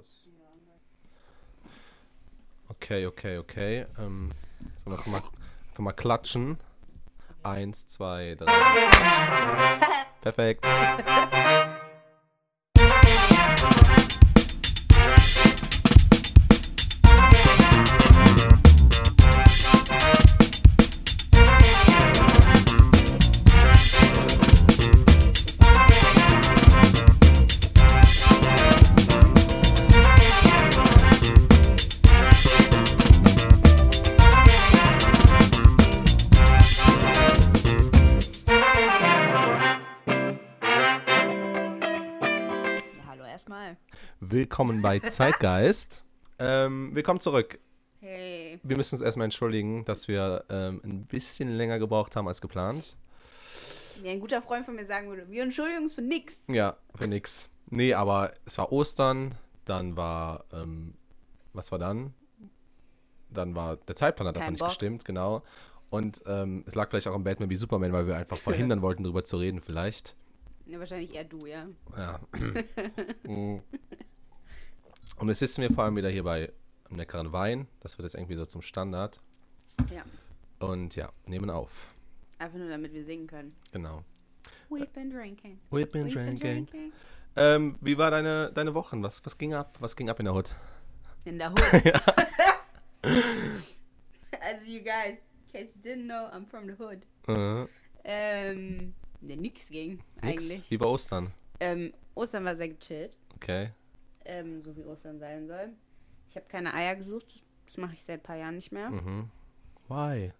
aus. Okay, okay, okay. Ähm, sollen wir einfach mal, einfach mal klatschen? Eins, zwei, drei. Perfekt. Willkommen bei Zeitgeist. Ähm, willkommen zurück. Hey. Wir müssen uns erstmal entschuldigen, dass wir ähm, ein bisschen länger gebraucht haben als geplant. Wie ein guter Freund von mir sagen würde, wir entschuldigen uns für nix. Ja, für nix. Nee, aber es war Ostern, dann war, ähm, was war dann? Dann war, der Zeitplan hat Kein nicht Bock. gestimmt, genau. Und ähm, es lag vielleicht auch am Batman wie Superman, weil wir einfach verhindern wollten, darüber zu reden vielleicht. Ja, wahrscheinlich eher du, ja. Ja. Und jetzt sitzen wir vor allem wieder hier bei einem leckeren Wein. Das wird jetzt irgendwie so zum Standard. Ja. Und ja, nehmen auf. Einfach nur, damit wir singen können. Genau. We've been drinking. We've been We've been drinking. drinking. Ähm, wie war deine, deine Wochen? Was, was ging ab? Was ging ab in der Hut? In der Hood. also, you guys, in case you didn't know, I'm from the hood. Äh, Ähm, ne, nix ging, nix. eigentlich. Wie war Ostern? Ähm, Ostern war sehr gechillt. Okay. Ähm, so wie Ostern sein soll. Ich habe keine Eier gesucht. Das mache ich seit ein paar Jahren nicht mehr. Mhm. Why?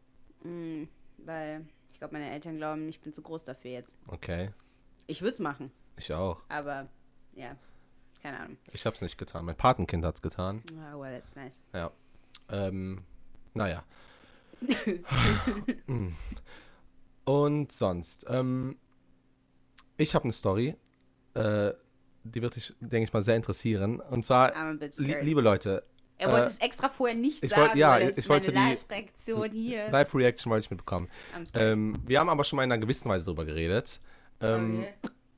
Mm, weil ich glaube, meine Eltern glauben, ich bin zu groß dafür jetzt. Okay. Ich würde es machen, Ich auch. aber ja, keine Ahnung. Ich hab's nicht getan. Mein Patenkind hat's getan. Ah, well, that's nice. Ja. Ähm, naja. Und sonst. Ähm, ich habe eine Story. Äh, die wird dich, denke ich mal, sehr interessieren. Und zwar, li liebe Leute, er wollte äh, es extra vorher nicht ich sagen, wollt- ja, weil ich wollte meine die- Live-Reaktion hier. Live-Reaction wollte ich mitbekommen. Ähm, wir haben aber schon mal in einer gewissen Weise drüber geredet. Ähm,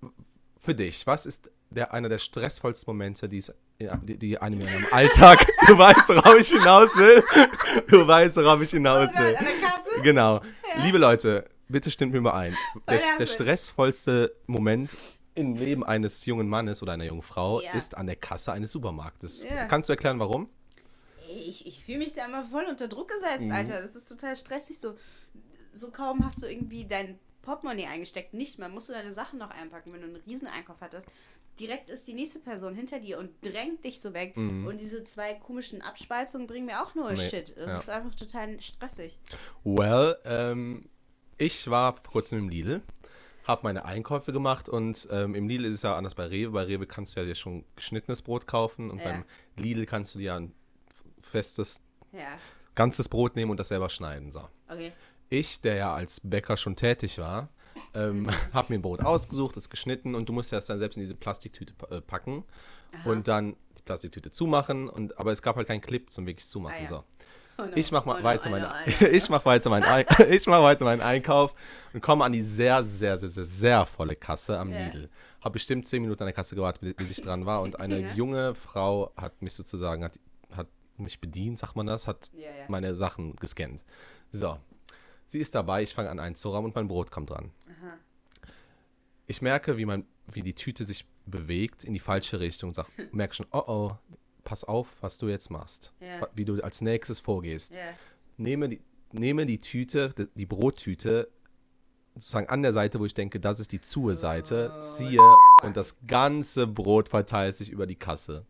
okay. Für dich, was ist der, einer der stressvollsten Momente, die, es, ja, die, die einem in einem Alltag, du weißt, worauf ich hinaus will, du weißt, worauf ich hinaus will. an der Kasse? Genau. Liebe Leute, bitte stimmt mir mal ein. Der, der stressvollste Moment im Leben eines jungen Mannes oder einer jungen Frau Ja. ist an der Kasse eines Supermarktes. Ja. Kannst du erklären, warum? Ich, ich fühle mich da immer voll unter Druck gesetzt, Mhm. Alter. Das ist total stressig. So, so kaum hast du irgendwie dein Portemonnaie eingesteckt. Nicht mehr. Musst du deine Sachen noch einpacken, wenn du einen Rieseneinkauf hattest. Direkt ist die nächste Person hinter dir und drängt dich so weg. Und diese zwei komischen Abspaltungen bringen mir auch nur Mhm. Nee, Shit. Das ja. ist einfach total stressig. Well, ähm, ich war vor kurzem im Lidl, habe meine Einkäufe gemacht und ähm, im Lidl ist es ja anders bei Rewe. Bei Rewe kannst du ja dir schon geschnittenes Brot kaufen und Ja. beim Lidl kannst du dir ein festes, Ja. ganzes Brot nehmen und das selber schneiden. So. Okay. Ich, der ja als Bäcker schon tätig war, ähm, habe mir ein Brot ausgesucht, es geschnitten und du musst das dann selbst in diese Plastiktüte äh, packen und dann die Plastiktüte zumachen. Und, aber es gab halt keinen Clip zum wirklich zumachen. Ah, ja. so. Oh no, Ich mach mal oh no, weiter meine, no. ich mach weiter meinen, Ein ich mach weiter meinen Einkauf und komme an die sehr, sehr, sehr, sehr, sehr volle Kasse am Ja. Lidl. Habe bestimmt zehn Minuten an der Kasse gewartet, bis ich dran war und eine Ja. junge Frau hat mich sozusagen, hat, hat mich bedient, sagt man das, hat Ja, ja. meine Sachen gescannt. So, sie ist dabei, ich fange an einzurahmen und mein Brot kommt dran. Ich merke, wie, mein, wie die Tüte sich bewegt in die falsche Richtung und sag, merke schon, oh oh, pass auf, was du jetzt machst. Ja. Wie du als nächstes vorgehst Ja. nehme die, nehme die Tüte, die, Brottüte, sozusagen an der Seite, wo ich denke, das ist die Zuhe-Seite, ziehe und das ganze Brot verteilt sich über die Kasse.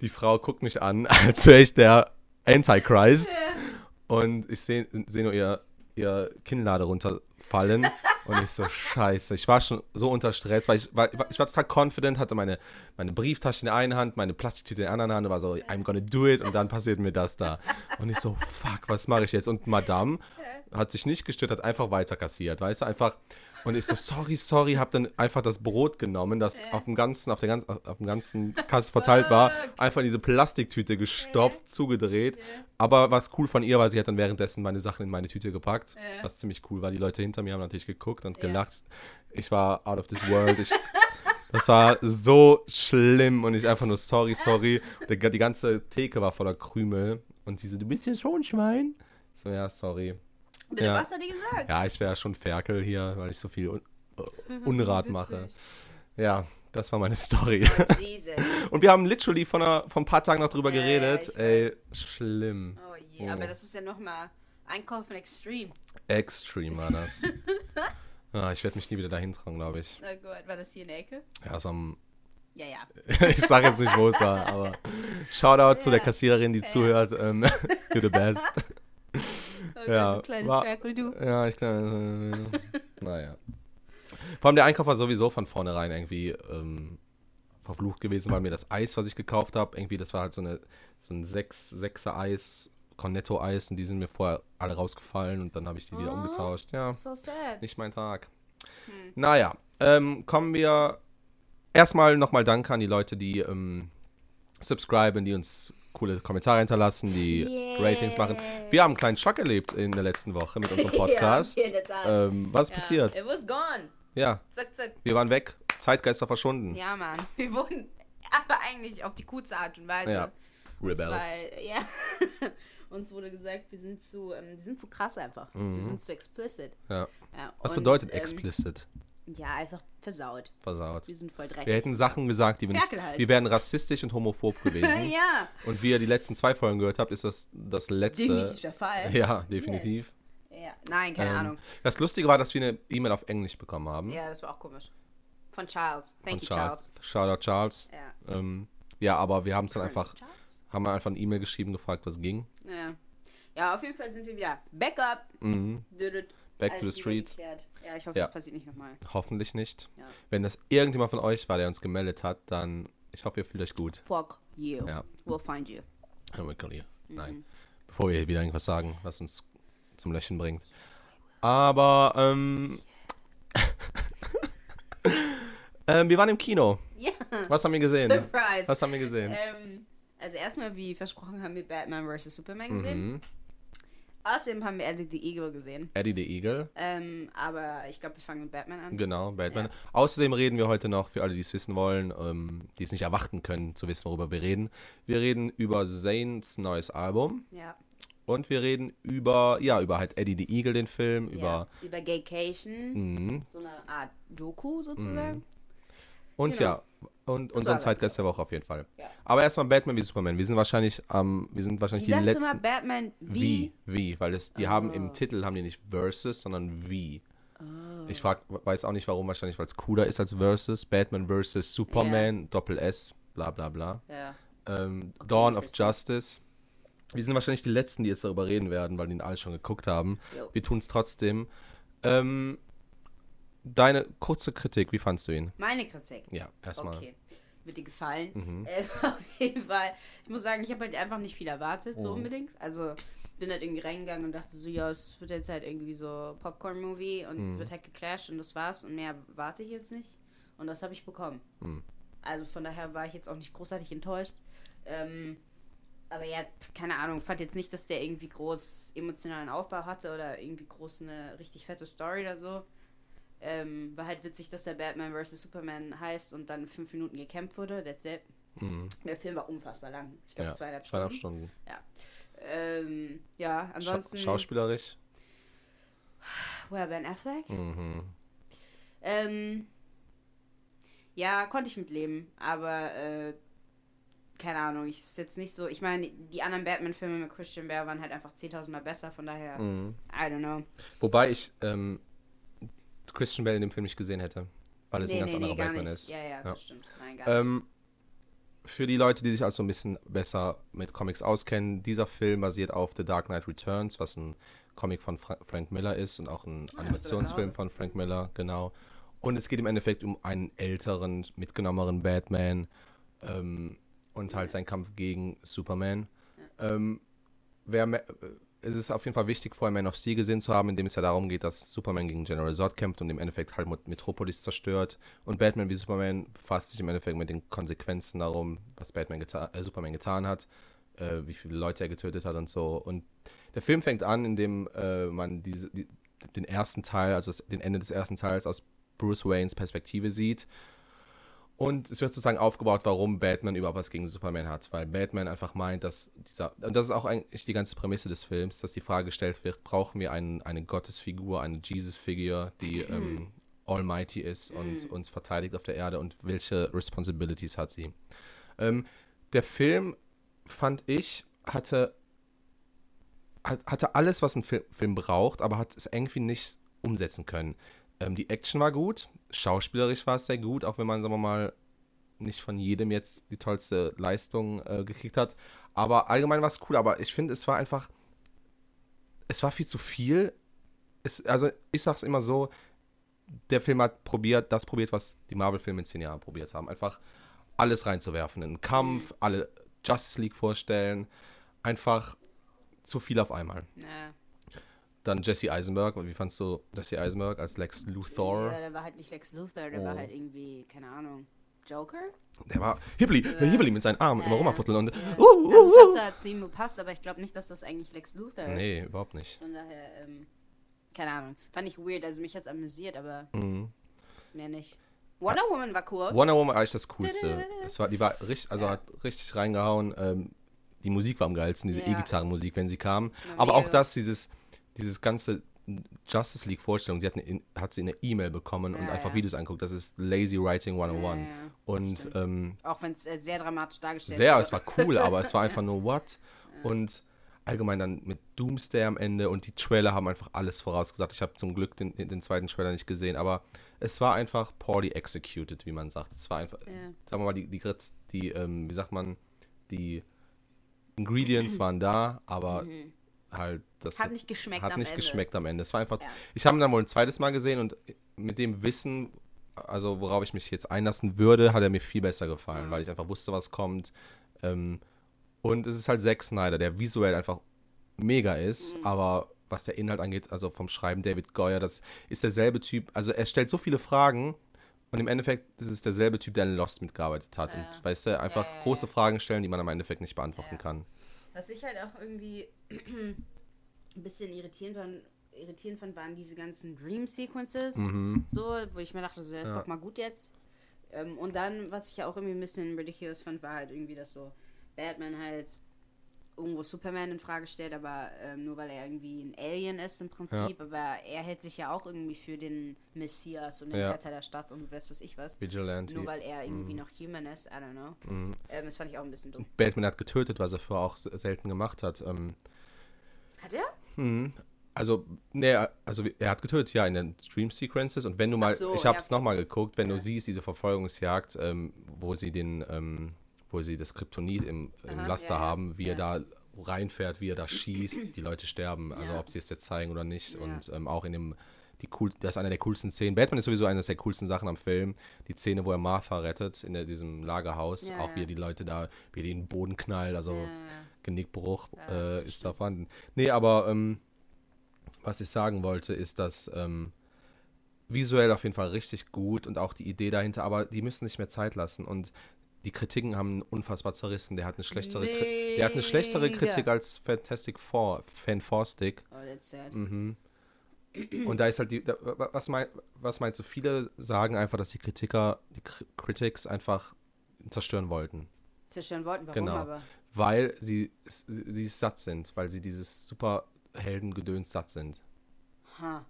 Die Frau guckt mich an, als wäre ich der Antichrist. Und ich sehe seh nur ihr, ihr Kinnlade runterfallen. und ich so, scheiße. Ich war schon so unter Stress, weil ich war, ich war, total confident, hatte meine, meine Brieftasche in der einen Hand, meine Plastiktüte in der anderen Hand und war so, I'm gonna do it. Und dann passiert mir das da. Und ich so, fuck, was mache ich jetzt? Und Madame hat sich nicht gestört, hat einfach weiter kassiert, weißt du, einfach. Und ich so, sorry, sorry, hab dann einfach das Brot genommen, das auf dem ganzen, auf der ganzen, auf dem ganzen Kasse verteilt war, einfach in diese Plastiktüte gestopft, zugedreht. Aber was cool von ihr war, sie hat dann währenddessen meine Sachen in meine Tüte gepackt, was ziemlich cool war. Die Leute hinter mir haben natürlich geguckt und gelacht. Ich war out of this world. Ich, Das war so schlimm und ich einfach nur sorry, sorry. Der, die ganze Theke war voller Krümel und sie so, du bist ja schon Schwein. So, ja, sorry. Bitte, Ja. was hat die gesagt? Ja, ich wäre schon Ferkel hier, weil ich so viel Un Unrat mache. Ja, das war meine Story. Oh, Jesus. Und wir haben literally von, einer, von ein paar Tagen noch drüber Ja, ja, geredet. Ey, weiß. schlimm. Oh je, aber das ist ja nochmal Einkaufen extrem. Extreme war das. ah, ich werde mich nie wieder dahin trauen, glaube ich. Oh Gott, war das hier in der Ecke? Ja, so am, Ja, ja. ich sage jetzt nicht, wo es war, aber Shoutout zu der Ja. Kassiererin, die Ja. zuhört. Ähm, you're the best. Oh Ja, kleines war- Ferkel, du. Ja, ich kann. Äh, naja. Vor allem der Einkauf war sowieso von vornherein irgendwie ähm, verflucht gewesen, weil mir das Eis, was ich gekauft habe, irgendwie, das war halt so, eine, so ein 6, 6er Eis, Cornetto-Eis und die sind mir vorher alle rausgefallen und dann habe ich die wieder Oh. umgetauscht. Ja, So sad. nicht mein Tag. Hm. Naja, ähm, kommen wir erstmal nochmal Danke an die Leute, die ähm, subscriben, die uns coole Kommentare hinterlassen, die Yeah. Ratings machen. Wir haben einen kleinen Schock erlebt in der letzten Woche mit unserem Podcast. Ja, in der Tat. ähm, was ist Ja, passiert? It was gone. Ja, Zack, zack. wir waren weg, Zeitgeister verschwunden. Ja, Mann. Wir wurden aber eigentlich auf die coolste Art und Weise. Ja. Und Rebels. zwar, ja. Uns wurde gesagt, wir sind zu, ähm, wir sind zu krass einfach. Wir sind zu explicit. Ja. Ja, Was und, bedeutet ähm, explicit? Ja, einfach versaut. Versaut. Wir sind voll Wir dreckig. hätten Sachen gesagt, die wir nicht. Ferkel halt. Wir wären rassistisch und homophob gewesen. ja, Und wie ihr die letzten zwei Folgen gehört habt, ist das das letzte. definitiv der Fall. Ja, definitiv. Ja. Nein, keine Ähm, Ahnung. Das Lustige war, dass wir eine E-Mail auf Englisch bekommen haben. Ja, das war auch komisch. Von Charles. von Thank you, Charles. Charles. Shoutout Charles. Ja. Ähm, ja, aber wir haben es dann einfach, Charles? haben wir einfach eine E-Mail geschrieben, gefragt, was ging. Ja. ja, auf jeden Fall sind wir wieder back up. Mhm. Back Alles to the streets. Ja, ich hoffe, Ja. das passiert nicht nochmal. Hoffentlich nicht. Ja. Wenn das irgendjemand von euch war, der uns gemeldet hat, dann ich hoffe, ihr fühlt euch gut. Fuck you. Ja. We'll find you. Oh, wirklich. Mhm. Nein. Bevor wir hier wieder irgendwas sagen, was uns zum Lächeln bringt. Aber ähm, ähm, wir waren im Kino. Ja. Was haben wir gesehen? Surprise. Was haben wir gesehen? Ähm, also erstmal, wie versprochen, haben wir Batman vs. Superman gesehen. Mhm. Außerdem haben wir Eddie the Eagle gesehen. Eddie the Eagle. Ähm, aber ich glaube, wir fangen mit Batman an. Genau, Batman. Ja. Außerdem reden wir heute noch, für alle, die es wissen wollen, ähm, die es nicht erwarten können, zu wissen, worüber wir reden. Wir reden über Zanes neues Album Ja. und wir reden über, ja, über halt Eddie the Eagle, den Film, über, ja. Über Gaycation. mhm. So eine Art Doku sozusagen. und Genau. ja, und unseren Zeitgeist der Woche auf jeden Fall. Ja. Aber erstmal Batman wie Superman. Wir sind wahrscheinlich, ähm, wir sind wahrscheinlich Wie die sagst du mal letzten. Batman Wie? wie? Wie? Weil es, die haben Oh. im Titel haben die nicht Versus, sondern wie. Oh. Ich frag, weiß auch nicht warum, wahrscheinlich weil es cooler ist als Versus. Batman versus Superman, Doppel S, bla bla bla. Ja. Ähm, Dawn of. Justice. Wir sind wahrscheinlich die Letzten, die jetzt darüber reden werden, weil die ihn alle schon geguckt haben. Jo. Wir tun es trotzdem. Ähm, deine kurze Kritik, wie fandst du ihn? Meine Kritik. Ja, erstmal. Okay. Wird dir gefallen. Mhm. Äh, auf jeden Fall. Ich muss sagen, ich habe halt einfach nicht viel erwartet, so Mhm. unbedingt. Also bin halt irgendwie reingegangen und dachte so, ja, es wird jetzt halt irgendwie so Popcorn-Movie und Mhm. wird halt geclasht und das war's und mehr warte ich jetzt nicht. Und das habe ich bekommen. Mhm. Also von daher war ich jetzt auch nicht großartig enttäuscht. Ähm, aber ja, keine Ahnung, fand jetzt nicht, dass der irgendwie groß emotionalen Aufbau hatte oder irgendwie groß eine richtig fette Story oder so. Ähm, war halt witzig, dass der Batman vs. Superman heißt und dann fünf Minuten gekämpft wurde. That's it. Mhm. Der Film war unfassbar lang. Ich glaube Ja, zweieinhalb, zweieinhalb Stunden. Stunden. Ähm, ja, Scha ansonsten. schauspielerisch. Woher Ben Affleck? Mhm. Ähm, ja, konnte ich mitleben, aber äh, keine Ahnung, ich ist jetzt nicht so. Ich meine, die anderen Batman-Filme mit Christian Bale waren halt einfach 10.000 Mal besser, von daher, Mhm. I don't know. Wobei ich ähm, Christian Bale in dem Film nicht gesehen hätte, weil es ein ganz anderer gar Batman ist. Ja, ja, Ja. das stimmt. Nein, gar. Ähm, für die Leute, die sich also ein bisschen besser mit Comics auskennen, dieser Film basiert auf The Dark Knight Returns, was ein Comic von Fra Frank Miller ist und auch ein Ah, Animationsfilm zu Hause. von Frank Miller, genau. Und es geht im Endeffekt um einen älteren, mitgenommeneren Batman ähm, und halt seinen Kampf gegen Superman. Ähm, wer, es ist auf jeden Fall wichtig, vorher Man of Steel gesehen zu haben, in dem es ja darum geht, dass Superman gegen General Zod kämpft und im Endeffekt halt Met- Metropolis zerstört. Und Batman wie Superman befasst sich im Endeffekt mit den Konsequenzen darum, was Batman geta äh, Superman getan hat, äh, wie viele Leute er getötet hat und so. Und der Film fängt an, indem äh, man diese, die, den ersten Teil, also das, den Ende des ersten Teils aus Bruce Waynes Perspektive sieht. Und es wird sozusagen aufgebaut, warum Batman überhaupt was gegen Superman hat. Weil Batman einfach meint, dass dieser, und das ist auch eigentlich die ganze Prämisse des Films, dass die Frage gestellt wird, brauchen wir einen, eine Gottesfigur, eine Jesus-Figur, die ähm, almighty ist und uns verteidigt auf der Erde und welche Responsibilities hat sie? Ähm, der Film, fand ich, hatte, hat, hatte alles, was ein Film, Film braucht, aber hat es irgendwie nicht umsetzen können. Ähm, die Action war gut, schauspielerisch war es sehr gut, auch wenn man, sagen wir mal, nicht von jedem jetzt die tollste Leistung äh, gekriegt hat. Aber allgemein war es cool, aber ich finde, es war einfach, es war viel zu viel. Es, also ich sag's immer so, der Film hat probiert, das probiert, was die Marvel-Filme in zehn Jahren probiert haben. Einfach alles reinzuwerfen. In einen Kampf, alle Justice League vorstellen. Einfach zu viel auf einmal. Ja. Dann Jesse Eisenberg. Wie fandst du Jesse Eisenberg als Lex Luthor? Ja, der war halt nicht Lex Luthor, der war Oh. halt irgendwie, keine Ahnung, Joker? Der war Hibbly, Hibbly mit seinen Armen Ja, immer ja. und. Ja. Uh, uh, Also es hat uh. zwar zu ihm gepasst, aber ich glaube nicht, dass das eigentlich Lex Luthor ist. Nee, überhaupt nicht. Von daher, ähm, keine Ahnung. Fand ich weird, also mich hat's amüsiert, aber Mhm. mehr nicht. Wonder Woman war cool. Wonder Woman war eigentlich das Coolste. Das war, die war richtig, also Ja. hat richtig reingehauen. Ähm, die Musik war am geilsten, diese Ja. E-Gitarrenmusik, wenn sie kam. Ja, Aber auch das, dieses, dieses ganze Justice League Vorstellung, sie hat, eine, in- hat sie eine E-Mail bekommen und Ja, einfach ja. Videos anguckt. Das ist Lazy Writing 101. Ja, ja, ja. Und ähm, Auch wenn es äh, sehr dramatisch dargestellt sehr, wurde. es war cool, aber es war einfach nur what? Und allgemein dann mit Doomsday am Ende und die Trailer haben einfach alles vorausgesagt. Ich habe zum Glück den, den zweiten Trailer nicht gesehen, aber es war einfach poorly executed, wie man sagt. Es war einfach, sagen wir mal, die, die, die ähm, wie sagt man, die Ingredients waren da, aber halt das Mhm. Hat nicht geschmeckt hat am nicht Ende. geschmeckt am Ende. Es war einfach, Ja. ich habe ihn dann wohl ein zweites Mal gesehen und mit dem Wissen, also worauf ich mich jetzt einlassen würde, hat er mir viel besser gefallen, Ja. weil ich einfach wusste, was kommt. Ähm, und es ist halt Zack Snyder, der visuell einfach mega ist, Mhm. aber was der Inhalt angeht, also vom Schreiben David Goyer, das ist derselbe Typ, also er stellt so viele Fragen und im Endeffekt ist es derselbe Typ, der in Lost mitgearbeitet hat. Ja. Und weißt du, einfach Ja, ja, große. Fragen stellen, die man im Endeffekt nicht beantworten kann. Was ich halt auch irgendwie ein bisschen irritierend, fand, irritierend fand, waren diese ganzen Dream Sequences. Mhm. So, wo ich mir dachte, so, das ist Ja. doch mal gut jetzt. Ähm, und dann, was ich ja auch irgendwie ein bisschen ridiculous fand, war halt irgendwie, dass so Batman halt irgendwo Superman in Frage stellt, aber ähm, nur weil er irgendwie ein Alien ist im Prinzip, aber er hält sich ja auch irgendwie für den Messias und den Ja. Retter der Stadt und weiß was ich was. Vigilante. Nur weil er irgendwie noch human ist, I don't know. Mhm. Ähm, das fand ich auch ein bisschen dumm. Batman hat getötet, was er vorher auch selten gemacht hat. Ähm, Hat er? Mhm. Also, nee, also er hat getötet, ja, in den Stream Sequences. Und wenn du mal, so, ich ja, habe es okay. nochmal geguckt, wenn Ja. du siehst, diese Verfolgungsjagd, ähm, wo sie den, ähm, wo sie das Kryptonit im, im Aha, Laster ja, haben, wie Ja. er da reinfährt, wie er da schießt, die Leute sterben. Also Ja. ob sie es jetzt zeigen oder nicht. Und ähm, auch in dem, die cool, das ist eine der coolsten Szenen. Batman ist sowieso eine der coolsten Sachen am Film. Die Szene, wo er Martha rettet in der, diesem Lagerhaus, auch wie er die Leute da, wie er den Boden knallt, also. Genickbruch äh, ist da vorhanden. Nee, aber ähm, was ich sagen wollte, ist, dass ähm, visuell auf jeden Fall richtig gut und auch die Idee dahinter, aber die müssen nicht mehr Zeit lassen und die Kritiken haben unfassbar zerrissen. Der hat eine schlechtere, Kri der hat eine schlechtere. Kritik als Fantastic Four, Fan Four Stick. Oh, that's sad. Mhm. Und da ist halt die, da, wa- was, mein, was meinst du? Viele sagen einfach, dass die Kritiker, die Critics einfach zerstören wollten Zerstören wollten, warum Genau. aber? weil sie, sie satt sind, weil sie dieses Superheldengedöns satt sind. Ha.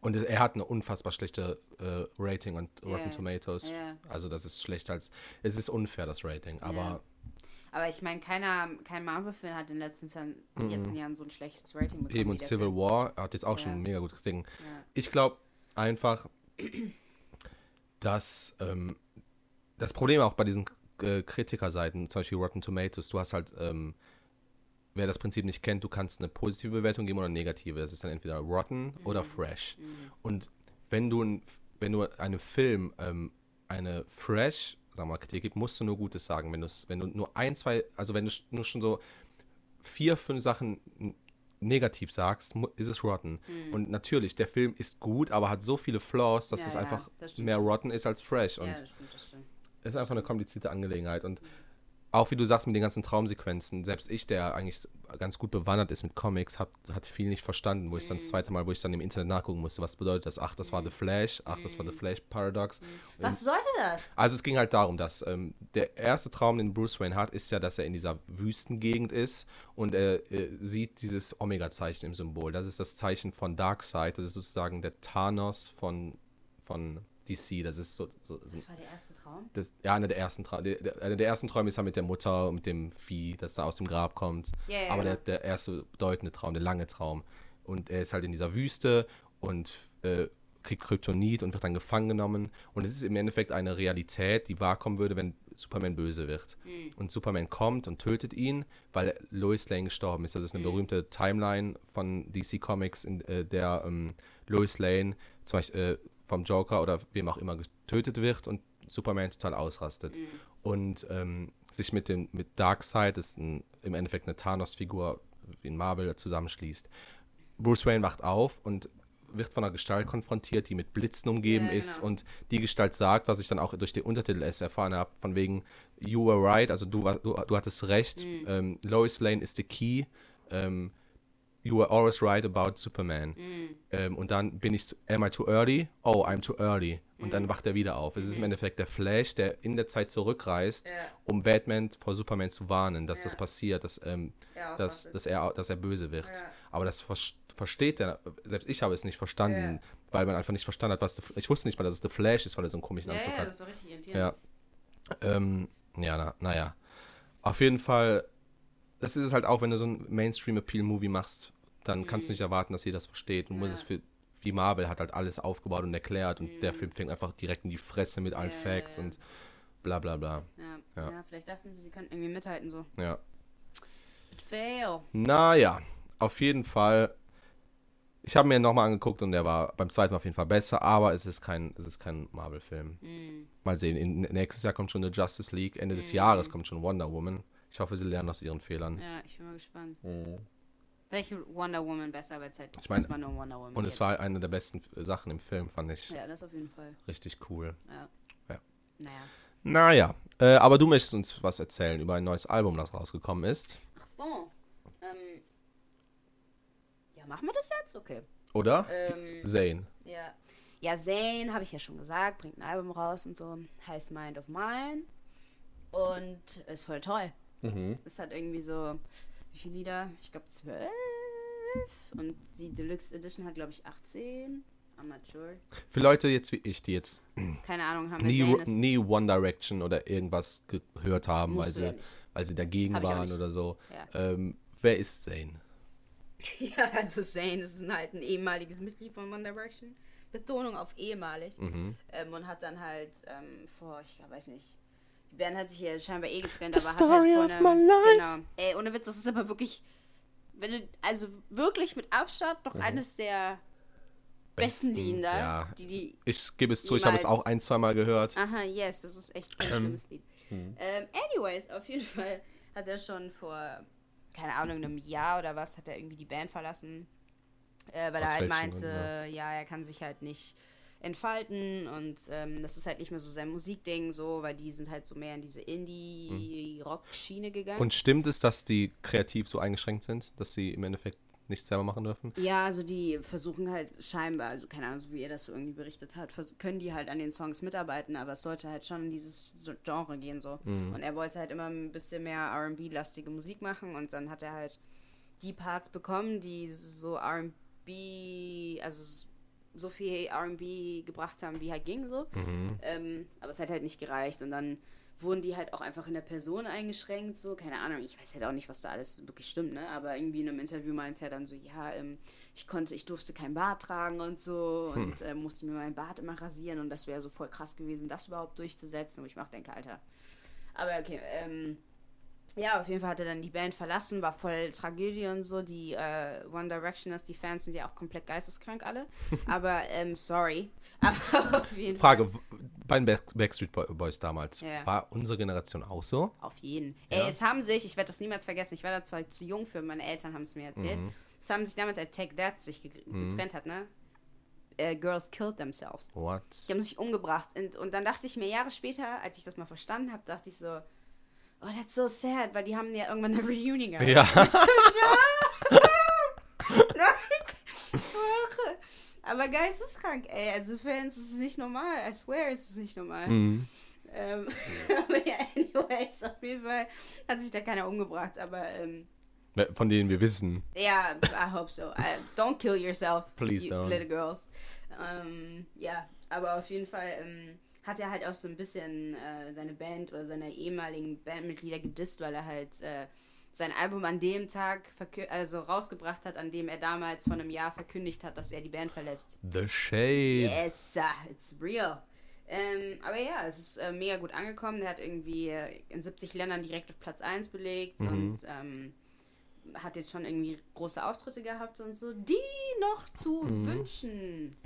Und er hat eine unfassbar schlechte äh, Rating und Rotten Ja, Tomatoes. ja. Also das ist schlechter als, es ist unfair, das Rating. Aber Ja. Aber ich meine, keiner, kein Marvel-Film hat in den letzten, Jahren- letzten Jahren so ein schlechtes Rating bekommen. Eben und Civil Film. War hat jetzt auch schon mega gut Kritiken. Ja. Ich glaube einfach, dass ähm, das Problem auch bei diesen äh, Kritikerseiten, zum Beispiel Rotten Tomatoes, du hast halt, ähm, wer das Prinzip nicht kennt, du kannst eine positive Bewertung geben oder eine negative. Das ist dann entweder Rotten oder Fresh. Und wenn du, wenn du einem Film ähm, eine Fresh, sagen mal, Kritik gibst, musst du nur Gutes sagen. Wenn, wenn du nur ein, zwei, also wenn du nur schon so vier, fünf Sachen negativ sagst, ist es rotten. Und natürlich, der Film ist gut, aber hat so viele Flaws, dass. Ja, es ja, einfach das mehr rotten ist als fresh. Und Ja, das stimmt, das stimmt. es ist einfach eine komplizierte Angelegenheit. Und auch wie du sagst mit den ganzen Traumsequenzen, selbst ich, der eigentlich ganz gut bewandert ist mit Comics, hat, hat viel nicht verstanden, wo ich dann das zweite Mal, wo ich dann im Internet nachgucken musste, was bedeutet das? Ach, das war The Flash, ach, das war The Flash Paradox. Was sollte das? Also es ging halt darum, dass ähm, der erste Traum, den Bruce Wayne hat, ist ja, dass er in dieser Wüstengegend ist und er äh, sieht dieses Omega-Zeichen im Symbol. Das ist das Zeichen von Darkseid, das ist sozusagen der Thanos von, von DC. Das ist so, so, so Das war der erste Traum? das, ja, einer der ersten der, einer der ersten Träume ist ja mit der Mutter und mit dem Vieh, das da aus dem Grab kommt. Ja, ja, Aber genau. der, der erste bedeutende Traum, der lange Traum. Und er ist halt in dieser Wüste und äh, kriegt Kryptonit und wird dann gefangen genommen. Und es ist im Endeffekt eine Realität, die wahrkommen würde, wenn Superman böse wird. Hm. Und Superman kommt und tötet ihn, weil Lois Lane gestorben ist. Das ist eine Hm. berühmte Timeline von DC Comics, in äh, der ähm, Lois Lane zum Beispiel äh, vom Joker oder wem auch immer getötet wird und Superman total ausrastet. Mhm. Und ähm, sich mit dem mit Darkseid, das ist ein, im Endeffekt eine Thanos-Figur wie in Marvel, zusammenschließt. Bruce Wayne wacht auf und wird von einer Gestalt konfrontiert, die mit Blitzen umgeben Ja, ist genau. und die Gestalt sagt, was ich dann auch durch den Untertitel erst erfahren habe, von wegen You were right, also du, du, du hattest recht, Mhm. ähm, Lois Lane is the key, ähm, you were always right about Superman. Mhm. Ähm, und dann bin ich, am I too early? Oh, I'm too early. Und dann wacht er wieder auf. Es ist im Endeffekt der Flash, der in der Zeit zurückreist, Ja. um Batman vor Superman zu warnen, dass Ja. das passiert, dass, ähm, Ja, dass, dass, er, dass er böse wird. Ja. Aber das ver versteht er, selbst ich habe es nicht verstanden, Ja. weil man einfach nicht verstanden hat, was, the, ich wusste nicht mal, dass es The Flash ist, weil er so einen komischen Ja, Anzug ja, hat. das war richtig irritierend. Ja. Ähm, ja, na, naja. Auf jeden Fall, das ist es halt auch, wenn du so einen Mainstream-Appeal-Movie machst, dann kannst du nicht erwarten, dass jeder das versteht. Du musst Ja. es für, wie Marvel hat halt alles aufgebaut und erklärt und der Film fängt einfach direkt in die Fresse mit allen Ja, Facts ja. und bla bla bla. Ja. Ja. Vielleicht dachten sie, sie könnten irgendwie mithalten so. Ja. But fail. Naja, auf jeden Fall. Ich habe mir nochmal angeguckt und der war beim zweiten Mal auf jeden Fall besser, aber es ist kein, es ist kein Marvel-Film. Mhm. Mal sehen, in, nächstes Jahr kommt schon eine Justice League, Ende des Jahres kommt schon Wonder Woman. Ich hoffe, sie lernen aus ihren Fehlern. Ja, ich bin mal gespannt. Welche Wonder Woman besser, weil es halt Ich mein, erstmal nur Wonder Woman Und es war eine der besten äh, Sachen im Film, fand ich. Ja, das auf jeden Fall. Richtig cool. Ja. Ja. Naja. Naja, äh, aber du möchtest uns was erzählen über ein neues Album, das rausgekommen ist. Ach so. Ähm. Ja, machen wir das jetzt? Okay. Oder? Ähm, Zane. ja. Ja, Zane, habe ich ja schon gesagt, bringt ein Album raus und so. Heißt Mind of Mine. Und ist voll toll. Mhm. Es hat irgendwie so, wie viele Lieder? Ich glaube zwölf. Und die Deluxe Edition hat, glaube ich, 18. I'm not sure. Für Leute jetzt wie ich, die jetzt Keine Ahnung, haben nie, Zane ist- nie One Direction oder irgendwas gehört haben, weil ja sie, nicht. weil sie dagegen Hab waren oder so. Ja. Ähm, wer ist Zane? Ja, also Zayn ist ein, halt ein ehemaliges Mitglied von One Direction. Betonung auf ehemalig. Mhm. Ähm, und hat dann halt ähm, vor, ich weiß nicht, die Band hat sich ja scheinbar eh getrennt, The aber hat story halt of vor my life. Genau. Ey, ohne Witz, das ist aber wirklich, wenn du, also wirklich mit Abstand noch eines der besten, Mhm. Besten, Lieder, ja. die die Ich gebe es zu, ich habe es auch ein, zweimal gehört. Aha, yes, das ist echt ein schlimmes Lied. Ähm, anyways, auf jeden Fall hat er schon vor, keine Ahnung, einem Jahr oder was, hat er irgendwie die Band verlassen. Äh, weil Aus er halt meinte, Gründen, ja, er kann sich halt nicht entfalten und ähm, das ist halt nicht mehr so sein Musikding, so, weil die sind halt so mehr in diese Indie-Rock-Schiene gegangen. Und stimmt es, dass die kreativ so eingeschränkt sind, dass sie im Endeffekt nichts selber machen dürfen? Ja, also die versuchen halt scheinbar, also keine Ahnung, so wie er das so irgendwie berichtet hat, können die halt an den Songs mitarbeiten, aber es sollte halt schon in dieses Genre gehen so. Und er wollte halt immer ein bisschen mehr R&B-lastige Musik machen und dann hat er halt die Parts bekommen, die so R&B, also so viel R&B gebracht haben, wie halt ging so. Ähm, aber es hat halt nicht gereicht. Und dann wurden die halt auch einfach in der Person eingeschränkt, so, keine Ahnung, ich weiß halt auch nicht, was da alles wirklich stimmt, ne, aber irgendwie in einem Interview meinte er dann so, ja, ähm, ich konnte, ich durfte kein Bart tragen und so. Und äh, musste mir meinen Bart immer rasieren. Und das wäre so voll krass gewesen, das überhaupt durchzusetzen, wo ich mir auch denke, Alter. Aber okay, ähm, ja, auf jeden Fall hat er dann die Band verlassen, war voll Tragödie und so. Die äh, One Directioners, die Fans sind ja auch komplett geisteskrank alle. Aber, ähm, sorry. Aber auf jeden Fall. Frage, w- bei den Back- Backstreet Boy- Boys damals, Ja. war unsere Generation auch so? Auf jeden. Ja. Ey, es haben sich, ich werde das niemals vergessen, ich war da zwar zu jung für, meine Eltern haben es mir erzählt. Mhm. Es haben sich damals, als Take That sich ge getrennt hat, ne? Äh, Girls killed themselves. What? Die haben sich umgebracht. Und, und dann dachte ich mir Jahre später, als ich das mal verstanden habe, dachte ich so, Oh, that's so sad, weil die haben ja irgendwann eine Reunion gehabt. Ja. Aber geisteskrank, ey. Also Fans, es ist nicht normal. I swear, es ist nicht normal. Mhm. Ähm, aber ja, anyways, auf jeden Fall hat sich da keiner umgebracht. Aber ähm, Von denen wir wissen. ja, I hope so. I, don't kill yourself, Please you don't. little girls. Ähm, ja, aber auf jeden Fall ähm, hat er halt auch so ein bisschen äh, seine Band oder seine ehemaligen Bandmitglieder gedisst, weil er halt äh, sein Album an dem Tag also rausgebracht hat, an dem er damals vor einem Jahr verkündigt hat, dass er die Band verlässt. The Shade. Yes, uh, it's real. Ähm, aber ja, es ist äh, mega gut angekommen. Der hat irgendwie äh, in 70 Ländern direkt auf Platz 1 belegt Mhm. und ähm, hat jetzt schon irgendwie große Auftritte gehabt und so, die noch zu Mhm. wünschen.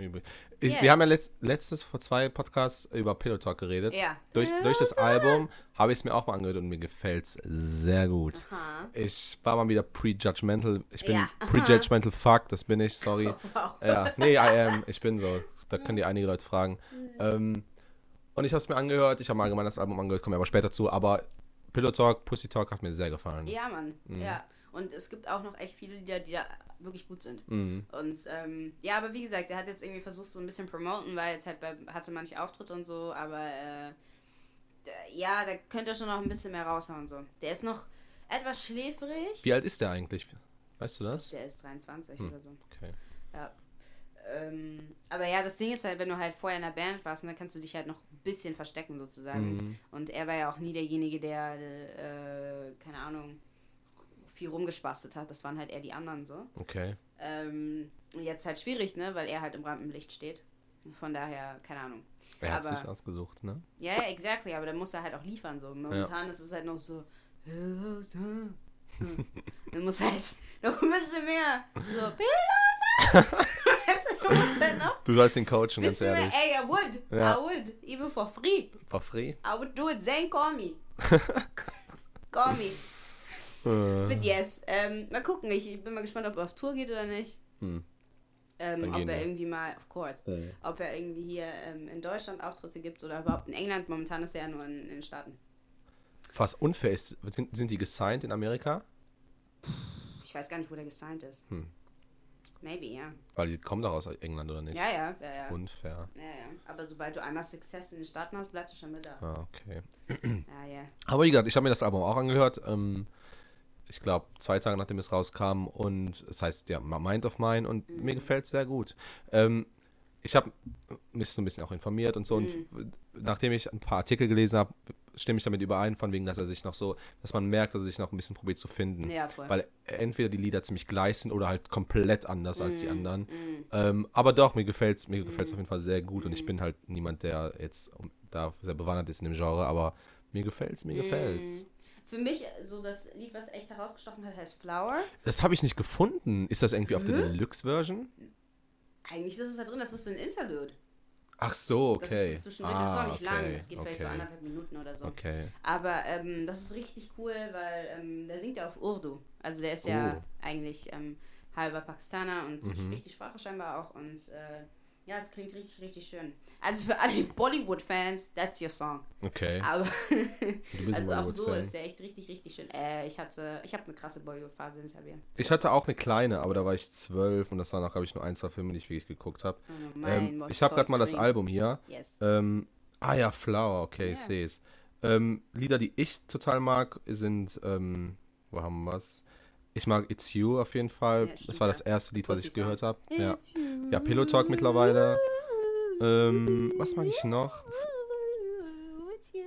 Ich, Yes. Wir haben ja letzt, letztes vor zwei Podcasts über Pillow Talk geredet. Ja. Durch, durch das Album habe ich es mir auch mal angehört und mir gefällt es sehr gut. Aha. Ich war mal wieder pre-judgmental. Ich bin Ja. pre-judgmental fuck, das bin ich, sorry. Wow. Ja, nee, I am. Ich bin so. Da können die einige Leute fragen. Ähm, und ich habe es mir angehört. Ich habe mal allgemein das Album angehört, kommen wir aber später zu. Aber Pillow Talk, Pussy Talk hat mir sehr gefallen. Ja, Mann. Mhm. Ja. Und es gibt auch noch echt viele Lieder, die da wirklich gut sind. Mhm. Und ähm, ja, aber wie gesagt, er hat jetzt irgendwie versucht, so ein bisschen promoten, weil jetzt halt bei, hatte manche Auftritte und so, aber äh, ja, da könnte er schon noch ein bisschen mehr raushauen. So. Der ist noch etwas schläfrig. Wie alt ist der eigentlich? Weißt du das? Der ist 23 Hm. oder so. Okay. Ja. Ähm, aber ja, das Ding ist halt, wenn du halt vorher in der Band warst, dann kannst du dich halt noch ein bisschen verstecken sozusagen. Mhm. Und er war ja auch nie derjenige, der, äh, keine Ahnung, viel rumgespastet hat. Das waren halt eher die anderen so. Okay. Ähm, jetzt halt schwierig, ne, weil er halt im Rampenlicht steht. Von daher, keine Ahnung. Er hat Aber- sich ausgesucht, ne? Ja, ja, exactly, aber dann muss er halt auch liefern so. Momentan ist es halt noch so. Hm. Dann muss halt noch ein bisschen mehr. So, Pilot! weißt du, musst halt noch Du sollst ihn coachen, ganz bisschen mehr. ehrlich. Ey, I would. Ja. I would. Even for free. For free? I would do it. Zane, call me. call me. Äh, But yes. Ähm, mal gucken. Ich bin mal gespannt, ob er auf Tour geht oder nicht. Hm. Ähm, ob er irgendwie mal, of course, ob er irgendwie hier ähm, in Deutschland Auftritte gibt oder überhaupt in England. Momentan ist er ja nur in, in den Staaten. Was unfair ist, sind, sind die gesigned in Amerika? Ich weiß gar nicht, wo der gesigned ist. Hm. Maybe, ja. Weil die kommen doch aus England, oder nicht? Ja, ja, ja, ja. Unfair. Ja, ja. Aber sobald du einmal Success in den Staaten hast, bleibst du schon mit da. Ah, okay. Ja, ja. Aber wie gesagt, ich habe mir das Album auch angehört. Ähm, ich glaube, zwei Tage nachdem es rauskam. Und es heißt ja Mind of Mine. Und mir gefällt es sehr gut. Ähm, ich habe mich so ein bisschen auch informiert und so. Und nachdem ich ein paar Artikel gelesen habe, stimme ich damit überein, von wegen, dass er sich noch so, dass man merkt, dass er sich noch ein bisschen probiert zu finden. Ja, voll. Weil entweder die Lieder ziemlich gleich sind oder halt komplett anders als Mhm. die anderen. Ähm, aber doch, mir gefällt es mir gefällt's auf jeden Fall sehr gut. Und ich bin halt niemand, der jetzt da sehr bewandert ist in dem Genre. Aber mir gefällt es, mir gefällt's. Für mich, so das Lied, was echt herausgestochen hat, heißt Flower. Das habe ich nicht gefunden. Ist das irgendwie auf der Deluxe-Version? Eigentlich ist es da drin, das ist so ein Interlude. Ach so, Das okay. ist so zwischendurch, das ist auch nicht lang, okay, das geht vielleicht so okay, anderthalb Minuten oder so. Okay. Aber ähm, das ist richtig cool, weil ähm, der singt ja auf Urdu. Also der ist ja Oh. eigentlich ähm, halber Pakistaner und Mhm. spricht die Sprache scheinbar auch. Und äh, ja, es klingt richtig, richtig schön. Also für alle Bollywood-Fans, that's your song. Okay. Aber also auch so ist der echt richtig, richtig schön. Äh, ich hatte, ich habe eine krasse Bollywood-Phase hinter mir. Ich hatte auch eine kleine, aber da war ich zwölf und das waren auch, glaube ich, nur ein, zwei Filme, die ich wirklich geguckt habe. Oh, Ähm, ich habe gerade mal das. Album hier. Yes. Ähm, ah ja, Flower, okay, ich Ja. sehe es. Ähm, Lieder, die ich total mag, sind, ähm, wo haben wir was? Ich mag It's You auf jeden Fall. Ja, das war das erste Lied, was ich gehört habe. Ja. Ja, Pillow Talk mittlerweile. Ähm, was mag ich noch? It's you.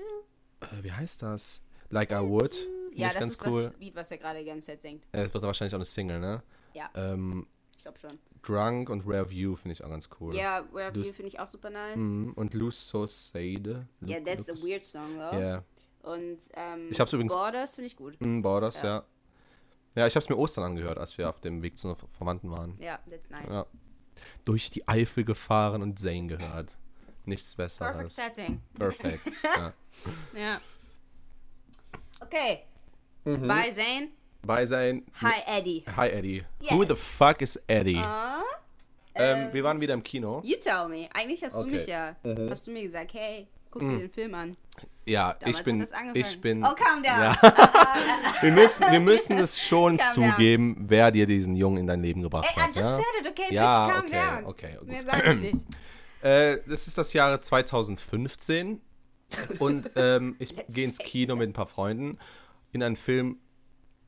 Äh, wie heißt das? Like I Would. Ja, das ganz ist cool. das Lied, was er gerade die ganze Zeit singt. Äh, Es wird wahrscheinlich auch eine Single, ne? Ja. Ähm, Ich glaube schon. Drunk und Rare View finde ich auch ganz cool. Ja, Where Lose- View finde ich auch super nice. Mhm. Und Lose So Sade. Ja, that's a weird song, though. Ja. Und ähm, Ich hab's übrigens- Borders finde ich gut. Mhm, Borders, Ja. ja. Ja, ich habe es mir Ostern angehört, als wir auf dem Weg zu einer Ver- Verwandten waren. Ja, that's nice. Ja. Durch die Eifel gefahren und Zane gehört. Nichts Perfect Besseres. setting. Perfect. ja. Ja. Okay. Mhm. Bye, Zane. Bei sein. Hi, Eddie. Hi Eddie. Who the Yes. fuck is Eddie? Ah, ähm, wir waren wieder im Kino. you tell me. Eigentlich hast du Okay. mich ja, hast du mir gesagt, hey, Guck dir den Film an. Ja, Damals ich bin, ich bin, Oh, calm down. Ja. wir müssen, wir müssen es schon Calm down. zugeben, wer dir diesen Jungen in dein Leben gebracht Ey, I hat. just Ja? said it, okay, Ja, bitch, calm okay, down. okay, gut. Mehr sag ich nicht. Äh, das ist das Jahre 2015 und ähm, ich gehe ins Kino mit ein paar Freunden in einen Film,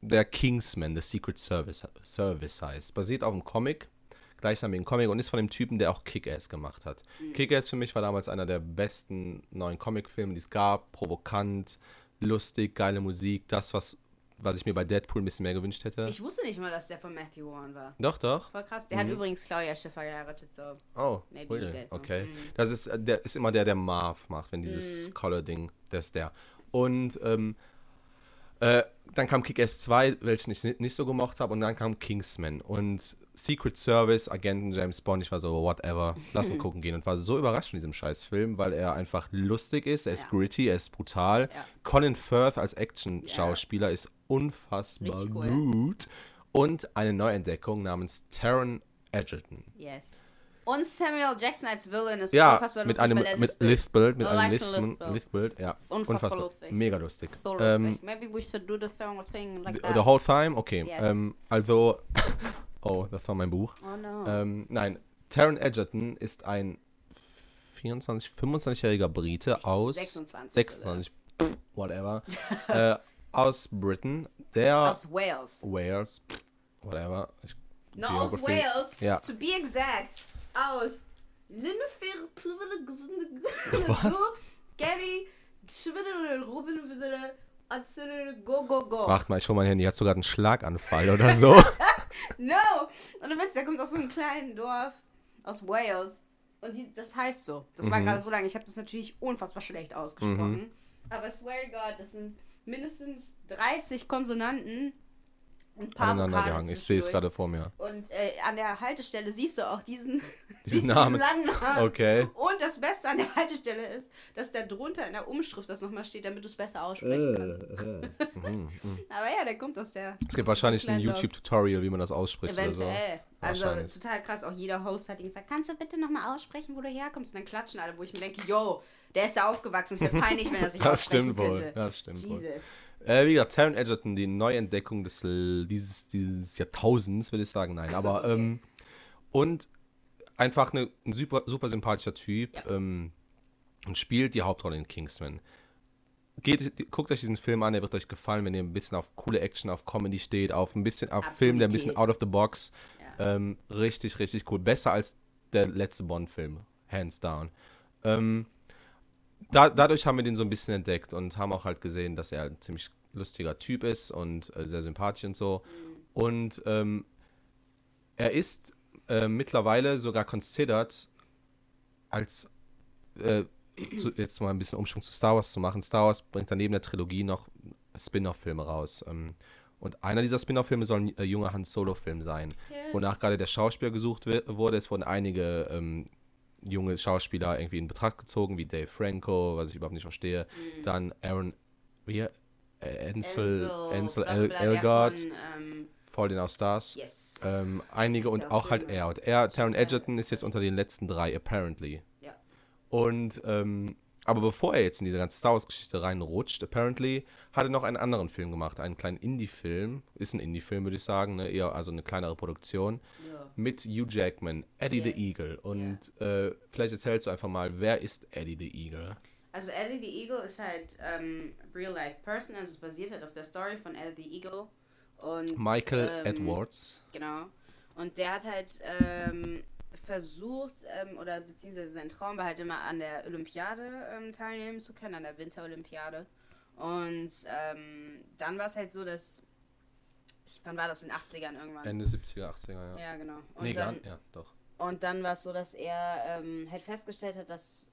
der Kingsman, The Secret Service, Service heißt. Basiert auf einem Comic, gleichnamigen Comic und ist von dem Typen, der auch Kick-Ass gemacht hat. Mhm. Kick-Ass für mich war damals einer der besten neuen Comic-Filme, die es gab. Provokant, lustig, geile Musik, das, was, was ich mir bei Deadpool ein bisschen mehr gewünscht hätte. Ich wusste nicht mal, dass der von Matthew Warren war. doch, doch. Voll krass. Der hat übrigens Claudia Schiffer geheiratet, so. Oh, Maybe really? okay. Mhm. Das ist, äh, der ist immer der, der Marv macht, wenn dieses Color-Ding, der ist der. Und ähm, äh, dann kam Kick-Ass 2, welchen ich nicht, nicht so gemocht habe, und dann kam Kingsman. Und Secret Service, Agenten James Bond, ich war so, whatever, lass ihn gucken gehen. Und war so überrascht von diesem scheiß Film, weil er einfach lustig ist, er ist Ja. gritty, er ist brutal. Ja. Colin Firth als Action-Schauspieler ist unfassbar cool. gut. Und eine Neuentdeckung namens Taron Egerton. Yes. Und Samuel Jackson als Villain ist Ja, unfassbar mit lustig, einem weil er mit. Liftbild, mit einem. Liftbild, ja. Unfassbar Unfassbar. lustig. Mega lustig. So Ähm, lustig. Maybe we should do the song thing like that. the whole time? Okay. Yes. Ähm, also, oh, das war mein Buch. Oh no. Ähm, nein, Taron Egerton ist ein 24, 25-jähriger Brite aus 26 26, pff, whatever, äh, aus Britain, der aus Wales. Wales, pff, whatever. Ich, No, aus. Wales. Ja. To be exact. Aus Linnefer, Was? Gary, Robin, Go, go, go. Macht mal, ich hol mein Handy, hat sogar einen Schlaganfall oder so. No! Und der Witz, der kommt aus so einem kleinen Dorf aus Wales. Und die, das heißt so. Das Mhm. war gerade so lange. Ich habe das natürlich unfassbar schlecht ausgesprochen. Aber swear to God, das sind mindestens 30 Konsonanten ein paar Aneinander Vokale gehangen. Ich sehe es gerade vor mir. Und äh, an der Haltestelle siehst du auch diesen, Diesen Namen. langen Namen. Okay. Und das Beste an der Haltestelle ist, dass da drunter in der Umschrift das nochmal steht, damit du es besser aussprechen kannst. Aber ja, der kommt aus der. Es gibt wahrscheinlich ein. YouTube-Tutorial, wie man das ausspricht oder so. Eventuell. Also total krass. Auch jeder Host hat ihn gefragt, kannst du bitte nochmal aussprechen, wo du herkommst? Und dann klatschen alle, wo ich mir denke, yo, der ist da aufgewachsen. Es wäre peinlich, wenn er sich Das stimmt wohl. könnte. Das stimmt wohl. Äh, wie gesagt, Taron Egerton, die Neuentdeckung des, dieses, dieses Jahrtausends, würde ich sagen. Nein, aber. Ähm, und einfach eine, ein super, super sympathischer Typ Ja. ähm, und spielt die Hauptrolle in Kingsman. Geht, guckt euch diesen Film an, der wird euch gefallen, wenn ihr ein bisschen auf coole Action, auf Comedy steht, auf ein bisschen auf Film, der ein bisschen out of the box. Ja. Ähm, richtig, richtig cool. Besser als der letzte Bond-Film. Hands down. Ähm, da, dadurch haben wir den so ein bisschen entdeckt und haben auch halt gesehen, dass er ein ziemlich lustiger Typ ist und äh, sehr sympathisch und so. Und ähm, er ist äh, mittlerweile sogar considered als äh, zu, jetzt mal ein bisschen Umschwung zu Star Wars zu machen. Star Wars bringt dann neben der Trilogie noch Spin-off-Filme raus. Ähm, und einer dieser Spin-off-Filme soll ein äh, junger Han Solo-Film sein, Yes. wonach gerade der Schauspieler gesucht wurde. Es wurden einige ähm, junge Schauspieler irgendwie in Betracht gezogen, wie Dave Franco, was ich überhaupt nicht verstehe. Dann Aaron, wie? Ansel, Ansel bla, El bla, der Elgort, von, ähm, Fault in Our Stars. yes. Ähm, einige und auch halt er. Und er, Taron Egerton, ist jetzt unter den letzten drei, apparently. Ja. Und, ähm, aber bevor er jetzt in diese ganze Star Wars-Geschichte reinrutscht, apparently, hat er noch einen anderen Film gemacht, einen kleinen Indie-Film. Ist ein Indie-Film, würde ich sagen, ne? eher also eine kleinere Produktion. Ja. Mit Hugh Jackman, Eddie Yes. the Eagle. Und äh, vielleicht erzählst du einfach mal, wer ist Eddie the Eagle? Also Eddie the Eagle ist halt ähm, real-life person, also es basiert halt auf der Story von Eddie the Eagle. Und, Michael ähm, Edwards. Genau. Und der hat halt ähm, versucht, ähm, oder beziehungsweise sein Traum war halt immer an der Olympiade ähm, teilnehmen zu können, an der Winterolympiade. Und ähm, dann war es halt so, dass. Ich, wann war das? In den 80ern irgendwann? Ende 70er, 80er, ja. ja, genau. Und nee, gar dann, nicht. Ja, doch. und dann war es so, dass er ähm, halt festgestellt hat, dass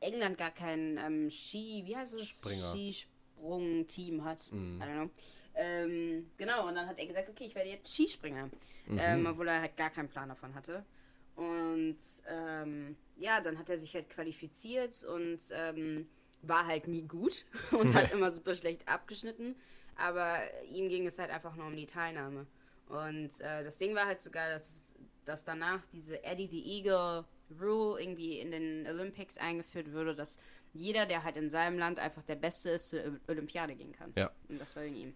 England gar kein ähm, Ski, wie heißt es? Springer. Skisprung-Team hat. Mhm. I don't know. Ähm, genau, und dann hat er gesagt, okay, ich werde jetzt Skispringer. Mhm. Ähm, obwohl er halt gar keinen Plan davon hatte. Und ähm, ja, dann hat er sich halt qualifiziert und ähm, war halt nie gut und hat immer super schlecht abgeschnitten. Aber ihm ging es halt einfach nur um die Teilnahme. Und äh, das Ding war halt sogar, dass, dass danach diese Eddie the Eagle Rule irgendwie in den Olympics eingeführt wurde, dass jeder, der halt in seinem Land einfach der Beste ist, zur Olympiade gehen kann. Ja. Und das war wegen ihm.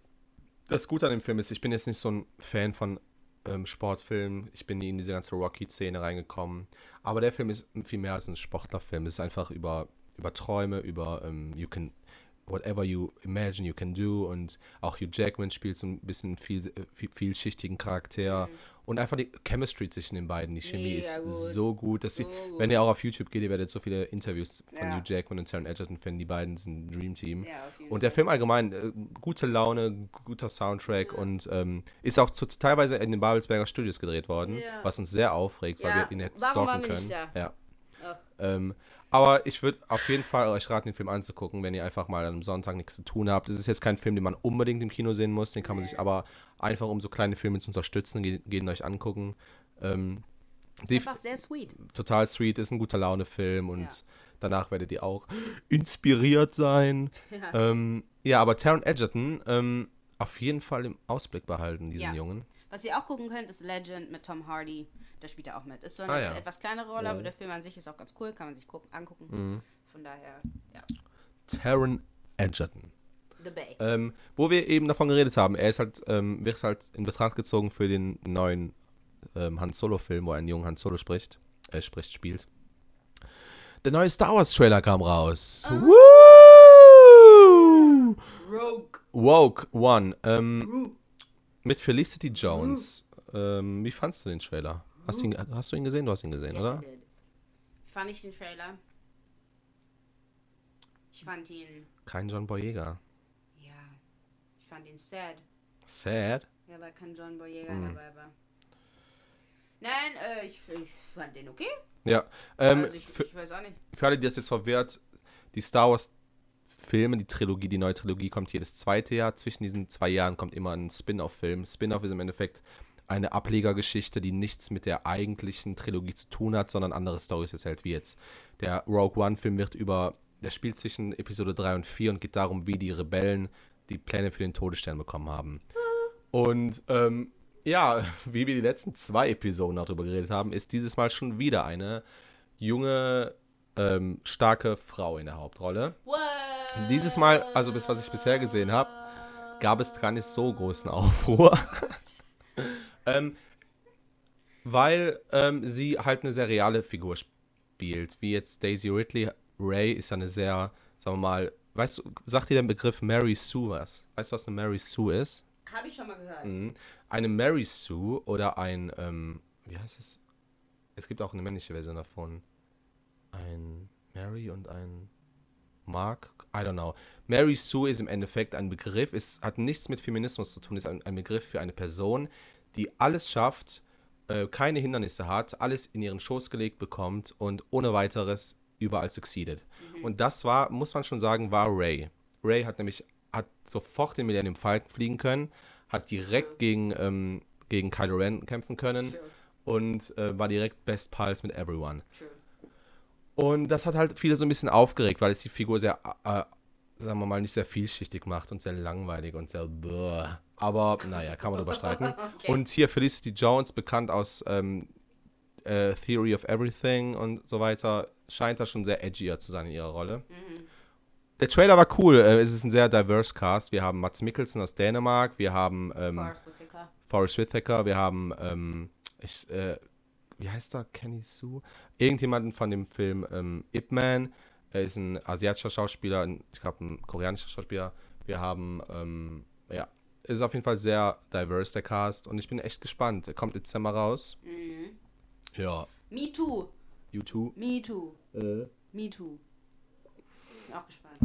Das Gute an dem Film ist, ich bin jetzt nicht so ein Fan von ähm, Sportfilmen. Ich bin nie in diese ganze Rocky-Szene reingekommen. Aber der Film ist viel mehr als ein Sportlerfilm. Es ist einfach über, über Träume, über ähm, you can whatever you imagine you can do und auch Hugh Jackman spielt so ein bisschen viel, viel vielschichtigen Charakter und einfach die Chemistry zwischen den beiden, die Chemie Mega ist gut. so gut, dass So sie, gut. wenn ihr auch auf YouTube geht, ihr werdet so viele Interviews von Ja. Hugh Jackman und Taron Egerton finden, die beiden sind ein Dream Team. Ja, Und der Film allgemein, äh, gute Laune, guter Soundtrack und ähm, ist auch zu, teilweise in den Babelsberger Studios gedreht worden, Ja. was uns sehr aufregt, weil wir ihn jetzt warum stalken können. Ja. Ähm, aber ich würde auf jeden Fall euch raten, den Film anzugucken, wenn ihr einfach mal am Sonntag nichts zu tun habt. Es ist jetzt kein Film, den man unbedingt im Kino sehen muss, den kann man sich aber einfach, um so kleine Filme zu unterstützen, ge- gehen euch angucken. Ähm, Einfach sehr sweet. total sweet, ist ein guter Laune-Film und Ja. danach werdet ihr auch inspiriert sein. Ja. Ähm, ja, aber Taron Egerton ähm, auf jeden Fall im Ausblick behalten, diesen Ja. Jungen. Was ihr auch gucken könnt, ist Legend mit Tom Hardy. Da spielt er auch mit. Ist so eine Ah, ja. etwas kleinere Rolle, Ja. aber der Film an sich ist auch ganz cool. Kann man sich gucken, angucken. Mhm. Von daher, ja. Taron Egerton. The Bay. Ähm, wo wir eben davon geredet haben, er ist halt, ähm, wird halt in Betracht gezogen für den neuen ähm, Han Solo-Film, wo ein junger Han Solo spricht, äh, spricht, spielt. Der neue Star Wars-Trailer kam raus. Woo! Rogue. Woke One. Ähm, mit Felicity Jones. Ähm, wie fandst du den Trailer? Hast, du ihn, hast du ihn gesehen? Du hast ihn gesehen, Yes, oder? Fand ich den Trailer? Ich fand ihn, Kein John Boyega. ja, ich fand ihn sad. Sad. Ja, weil kein John Boyega Mhm. dabei war. Nein, äh, ich, ich fand den okay. Ja. Ähm, also ich, ich weiß auch nicht. für alle, die das jetzt verwirrt, die Star Wars Filme, die Trilogie, die neue Trilogie kommt jedes zweite Jahr. Zwischen diesen zwei Jahren kommt immer ein Spin-off-Film. Spin-off ist im Endeffekt eine Ablegergeschichte, die nichts mit der eigentlichen Trilogie zu tun hat, sondern andere Stories erzählt, wie jetzt der Rogue One-Film wird über, der spielt zwischen Episode 3 und 4 und geht darum, wie die Rebellen die Pläne für den Todesstern bekommen haben. Und ähm, ja, wie wir die letzten zwei Episoden darüber geredet haben, ist dieses Mal schon wieder eine junge, ähm, starke Frau in der Hauptrolle. What? Dieses Mal, also bis was ich bisher gesehen habe, gab es gar nicht so großen Aufruhr. ähm, weil ähm, sie halt eine sehr reale Figur spielt. Wie jetzt Daisy Ridley. Ray ist ja eine sehr, sagen wir mal, weißt du, sagt dir der Begriff Mary Sue was? Weißt du, was eine Mary Sue ist? Habe ich schon mal gehört. Mhm. Eine Mary Sue oder ein, ähm, wie heißt es? Es gibt auch eine männliche Version davon. Ein Mary und ein Mark? I don't know. Mary Sue ist im Endeffekt ein Begriff, es hat nichts mit Feminismus zu tun, ist ein, ein Begriff für eine Person, die alles schafft, äh, keine Hindernisse hat, alles in ihren Schoß gelegt bekommt und ohne weiteres überall succeedet. Und das war, muss man schon sagen, war Ray. Ray hat nämlich hat sofort den Millennium Falcon fliegen können, hat direkt gegen, ähm, gegen Kylo Ren kämpfen können True, und äh, war direkt Best Pals mit everyone. true. Und das hat halt viele so ein bisschen aufgeregt, weil es die Figur sehr, äh, sagen wir mal, nicht sehr vielschichtig macht und sehr langweilig und sehr. Bäh. Aber naja, kann man drüber streiten. Okay. Und hier Felicity Jones, bekannt aus ähm, äh, Theory of Everything und so weiter, scheint da schon sehr edgier zu sein in ihrer Rolle. Mhm. Der Trailer war cool. Äh, es ist ein sehr diverse Cast. Wir haben Mats Mikkelsen aus Dänemark, wir haben ähm, Forrest Whitaker. Forrest Whitaker, wir haben, ähm, ich, äh, wie heißt er? Kenny Sue? Irgendjemanden von dem Film ähm, Ip Man. Er ist ein asiatischer Schauspieler, ein, ich glaube ein koreanischer Schauspieler. Wir haben, ähm, ja, es ist auf jeden Fall sehr diverse, der Cast. Und ich bin echt gespannt. Er kommt Dezember raus. Mhm. Ja. Me too. YouTube. Me too. Me too. Bin auch gespannt.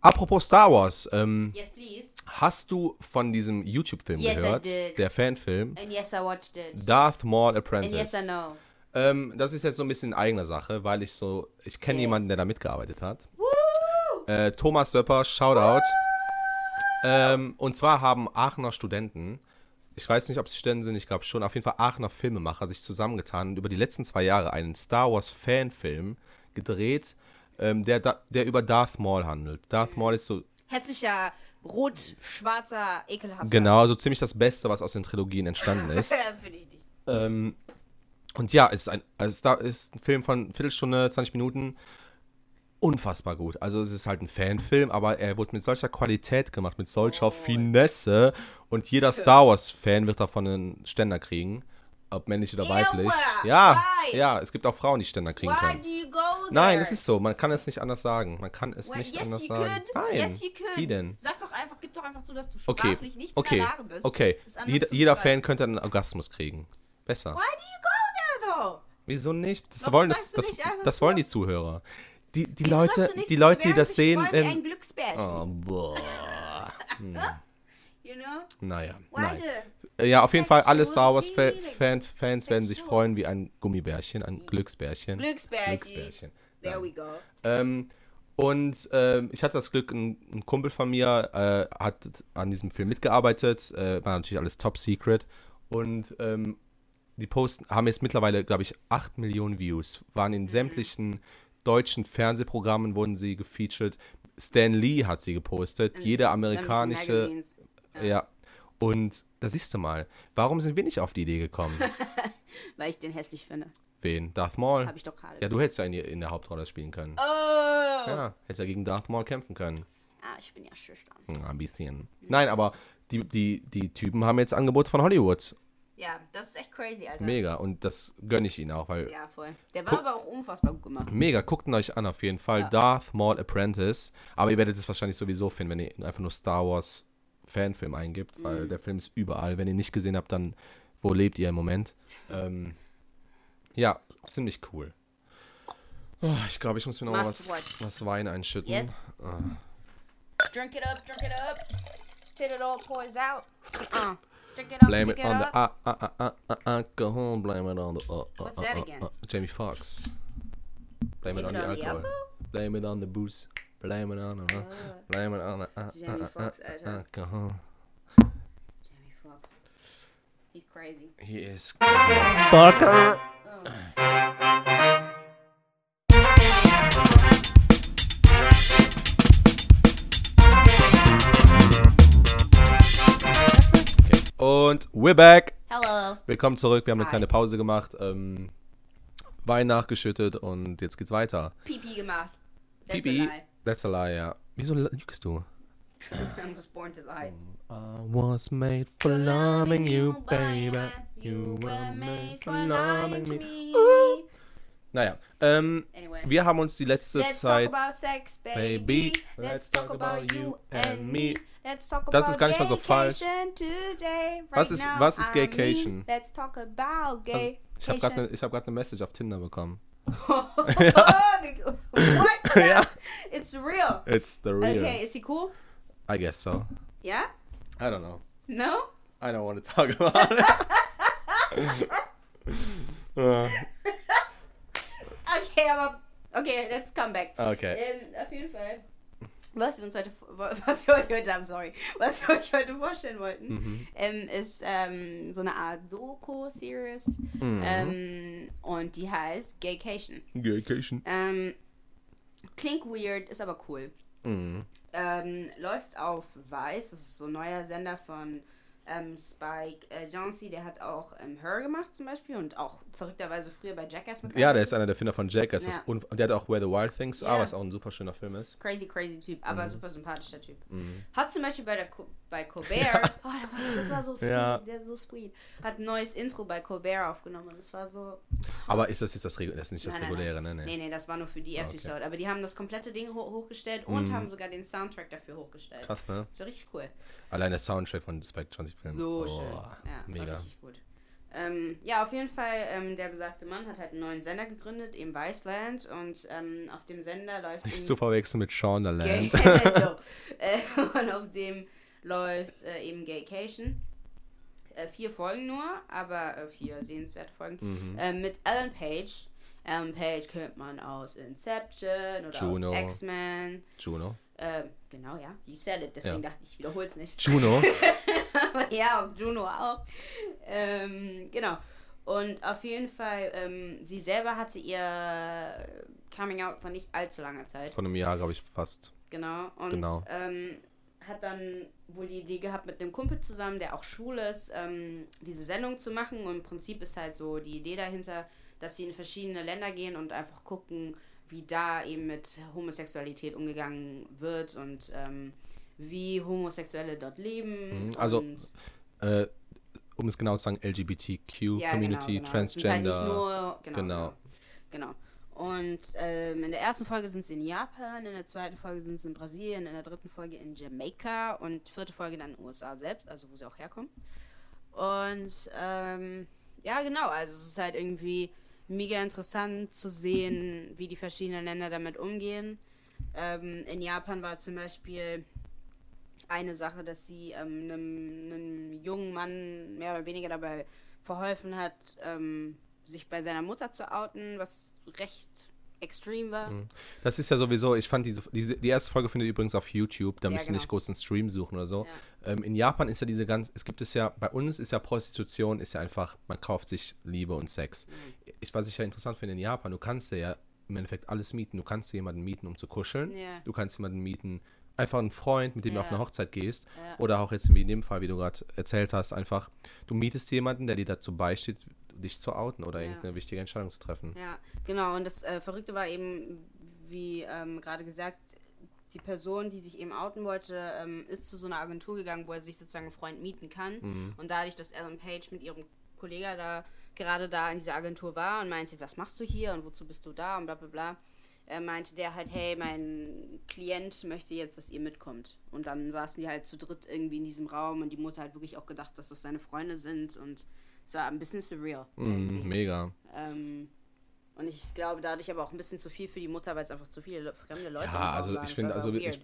Apropos Star Wars, ähm, Yes, please. Hast du von diesem YouTube-Film Yes, gehört? did. Der Fanfilm. And yes, I watched it. Darth Maul And Apprentice. yes, I know. Ähm, das ist jetzt so ein bisschen in eigener Sache, weil ich so, ich kenne Yes. jemanden, der da mitgearbeitet hat. Woo! Äh, Thomas Söpper, Shoutout. Ähm, und zwar haben Aachener Studenten, ich weiß nicht, ob sie Studenten sind, ich glaube schon, auf jeden Fall Aachener Filmemacher sich zusammengetan und über die letzten zwei Jahre einen Star Wars Fanfilm gedreht, ähm, der, der über Darth Maul handelt. Darth Maul ist so Hässlicher, rot, schwarzer, ekelhafter. genau so ziemlich das Beste, was aus den Trilogien entstanden ist. Finde ich nicht. Ähm, Und ja, es ist ein, also da ist ein Film von Viertelstunde, 20 Minuten. Unfassbar gut. Also es ist halt ein Fanfilm, aber er wurde mit solcher Qualität gemacht, mit solcher Oh. Finesse. Und jeder Star Wars-Fan wird davon einen Ständer kriegen. Ob männlich oder weiblich. Ja, why? ja, es gibt auch Frauen, die Ständer kriegen Why können. do you go there? Nein, es ist so. Man kann es nicht anders sagen. Man kann es Well, nicht yes, anders you sagen. could. Nein. Yes, you could. Wie denn? Sag doch einfach, gib doch einfach zu, dass du Okay, sprachlich nicht in okay, der Lage bist. okay. Jeder, jeder. Fan könnte einen Orgasmus kriegen. Besser. Why do you go there, though? Wieso nicht? Das Warum wollen das, das, nicht das wollen die Zuhörer. Die, die Wieso Leute, nicht, die Leute, die das sehen, wenn, ein Glücksbärchen, Oh, boah. you know? Naja, Why nein. The- Ja, auf jeden Fall, alle Star Wars Fa. Fan, Fans werden sich freuen wie ein Gummibärchen, ein Glücksbärchen. Glücksbärchen. Glücksbärchen. There we go. Ähm, und ähm, ich hatte das Glück, ein, ein Kumpel von mir äh, hat an diesem Film mitgearbeitet, äh, war natürlich alles top secret. Und ähm, die Posten haben jetzt mittlerweile, glaube ich, 8 Millionen Views, waren Mhm. in sämtlichen deutschen Fernsehprogrammen, wurden sie gefeatured. Stan Lee hat sie gepostet, jede amerikanische. Ja. Und da siehst du mal, warum sind wir nicht auf die Idee gekommen? Weil ich den hässlich finde. Wen? Darth Maul? Habe ich doch gerade. Ja, du hättest ja in, die- in der Hauptrolle spielen können. Oh! Ja, hättest ja gegen Darth Maul kämpfen können. Ah, ich bin ja schüchtern. Ja, ein bisschen. Nein, aber die, die, die Typen haben jetzt Angebote von Hollywood. Ja, das ist echt crazy, Alter. Mega. Und das gönne ich ihnen auch, weil. Ja, voll. Der war aber auch unfassbar gut gemacht. Mega, guckt ihn euch an auf jeden Fall. Ja. Darth Maul Apprentice. Aber ihr werdet es wahrscheinlich sowieso finden, wenn ihr einfach nur Star Wars Fanfilm eingibt, Mhm. weil der Film ist überall. Wenn ihr ihn nicht gesehen habt, dann wo lebt ihr im Moment? ähm, ja, ziemlich cool. Oh, ich glaube, ich muss mir noch mal was, was Wein einschütten. Yes. Drink it up, drink it up. Till it all pours out. Uh, drink it up, Blame it it on the uh, uh, uh, uh, uh, alcohol. Blame it on the. Uh, uh, What's that again? Jamie Foxx. Blame, it on, the alcohol. alcohol? Blame it on the booze. Blame it on. Uh, blame it on the. Uh, Jamie uh, uh, Foxx, uh, Alter. alcohol. Jamie Foxx. He's crazy. He is. Okay. Und we're back. Hello. Willkommen zurück. Wir haben eine Hi. kleine Pause gemacht. Ähm, Wein nachgeschüttet und jetzt geht's weiter. Pipi gemacht. That's Pipi. a lie. That's a lie, ja. Wieso lügst du? I'm just born to lie. I was made for loving you, baby. You were made for loving me. Naja, ähm, Anyway. wir haben uns die letzte Let's Zeit. talk about sex, baby. baby. Let's Let's talk talk about you and me. Let's talk Das about ist gar nicht mal so falsch. gaycation today, right Was ist- was ist gaycation? Let's talk about Also, gay. ich habe gerade eine hab grad eine Message auf Tinder bekommen. What? Ja. It's real. It's the real. Okay, is he cool? I guess so. Yeah? I don't know. No? I don't want to talk about it. Uh, Okay, aber. Okay, let's come back. okay. Ähm, auf jeden Fall. Was wir uns heute, was wir euch heute haben, sorry, was wir euch heute vorstellen wollten, Mhm. ähm, ist ähm, so eine Art Doku-Series Mhm. ähm, und die heißt Gaycation. Gaycation. Ähm, klingt weird, ist aber cool. Mhm. Ähm, läuft auf Vice, das ist so ein neuer Sender von ähm, Spike äh, Jonze, der hat auch ähm, Her gemacht zum Beispiel und auch verrückterweise früher bei Jackass mitgearbeitet. Ja, der ist einer der Finder von Jack. Das Ja. unf- der hat auch Where the Wild Things Ja. Are, was auch ein super schöner Film ist. Crazy, crazy Typ, Mhm. aber super sympathischer Typ. Hat zum Beispiel bei, der Co bei Colbert, oh, das war- das so sweet, Ja. der ist so sweet, hat ein neues Intro bei Colbert aufgenommen und das war so... Aber ist das jetzt das, Regu- das ist nicht das Nein, nein, reguläre, nein. ne? Nee, nee, das war nur für die Okay. Episode. Aber die haben das komplette Ding ho hochgestellt und haben sogar den Soundtrack dafür hochgestellt. Krass, ne? Das war richtig cool. Allein der Soundtrack von Spike Jonze Film. So Oh, schön. Ja, war mega. richtig gut. Ähm, ja, auf jeden Fall, ähm, der besagte Mann hat halt einen neuen Sender gegründet, eben Viceland. Und ähm, auf dem Sender läuft Nicht zu verwechseln mit Gay Land. no. äh, Und auf dem läuft äh, eben Gaycation. Äh, vier Folgen nur, aber äh, vier sehenswerte Folgen. Mhm. Äh, mit Ellen Page. Ellen Page kennt man aus Inception oder Juno. aus X-Men. Juno. Äh, genau, ja. You said it, deswegen Ja. dachte ich, ich wiederhole es nicht. Juno. ja, aus Juno auch. Ähm, genau. Und auf jeden Fall, ähm, sie selber hatte ihr Coming Out von nicht allzu langer Zeit. Von einem Jahr, glaube ich, fast. Genau. Und Genau. Ähm, hat dann wohl die Idee gehabt, mit einem Kumpel zusammen, der auch schwul ist, ähm, diese Sendung zu machen. Und im Prinzip ist halt so die Idee dahinter, dass sie in verschiedene Länder gehen und einfach gucken, wie da eben mit Homosexualität umgegangen wird und ähm, wie Homosexuelle dort leben. Mhm, also, äh, um es genau zu sagen, LGBTQ ja, Community, genau, genau. Halt Transgender. nicht nur, genau, genau. genau. genau. Und ähm, in der ersten Folge sind sie in Japan, in der zweiten Folge sind sie in Brasilien, in der dritten Folge in Jamaika und vierte Folge dann in den USA selbst, also wo sie auch herkommen. Und ähm, ja, genau, also es ist halt irgendwie mega interessant zu sehen, wie die verschiedenen Länder damit umgehen. Ähm, in Japan war zum Beispiel eine Sache, dass sie ähm, einem, einem jungen Mann mehr oder weniger dabei verholfen hat, ähm, sich bei seiner Mutter zu outen, was recht extrem war. Das ist ja sowieso, ich fand diese, diese die erste Folge findet ihr übrigens auf YouTube, da Ja, müsst ihr genau. nicht groß einen Stream suchen oder so. Ja. Ähm, in Japan ist ja diese ganz, es gibt es ja, bei uns ist ja Prostitution, ist ja einfach, man kauft sich Liebe und Sex. Mhm. Ich, was ich ja interessant finde in Japan, du kannst ja im Endeffekt alles mieten. Du kannst jemanden mieten, um zu kuscheln. Ja. Du kannst jemanden mieten, einfach einen Freund, mit dem du auf Ja. eine Hochzeit gehst. Ja. Oder auch jetzt wie in dem Fall, wie du gerade erzählt hast, einfach, du mietest jemanden, der dir dazu beisteht, dich zu outen oder Ja. irgendeine wichtige Entscheidung zu treffen. Ja, genau. Und das äh, Verrückte war eben, wie ähm, gerade gesagt, die Person, die sich eben outen wollte, ähm, ist zu so einer Agentur gegangen, wo er sich sozusagen einen Freund mieten kann. Mhm. Und dadurch, dass Ellen Page mit ihrem Kollegen da gerade da in dieser Agentur war und meinte, was machst du hier und wozu bist du da und bla bla bla, äh, meinte der halt, hey, mein Klient möchte jetzt, dass ihr mitkommt. Und dann saßen die halt zu dritt irgendwie in diesem Raum und die Mutter hat wirklich auch gedacht, dass das seine Freunde sind und es war ein bisschen surreal. Mhm, mega. Ähm, und ich glaube, dadurch aber auch ein bisschen zu viel für die Mutter, weil es einfach zu viele Le- fremde Leute Ja, also waren. ich finde, also ich, weird.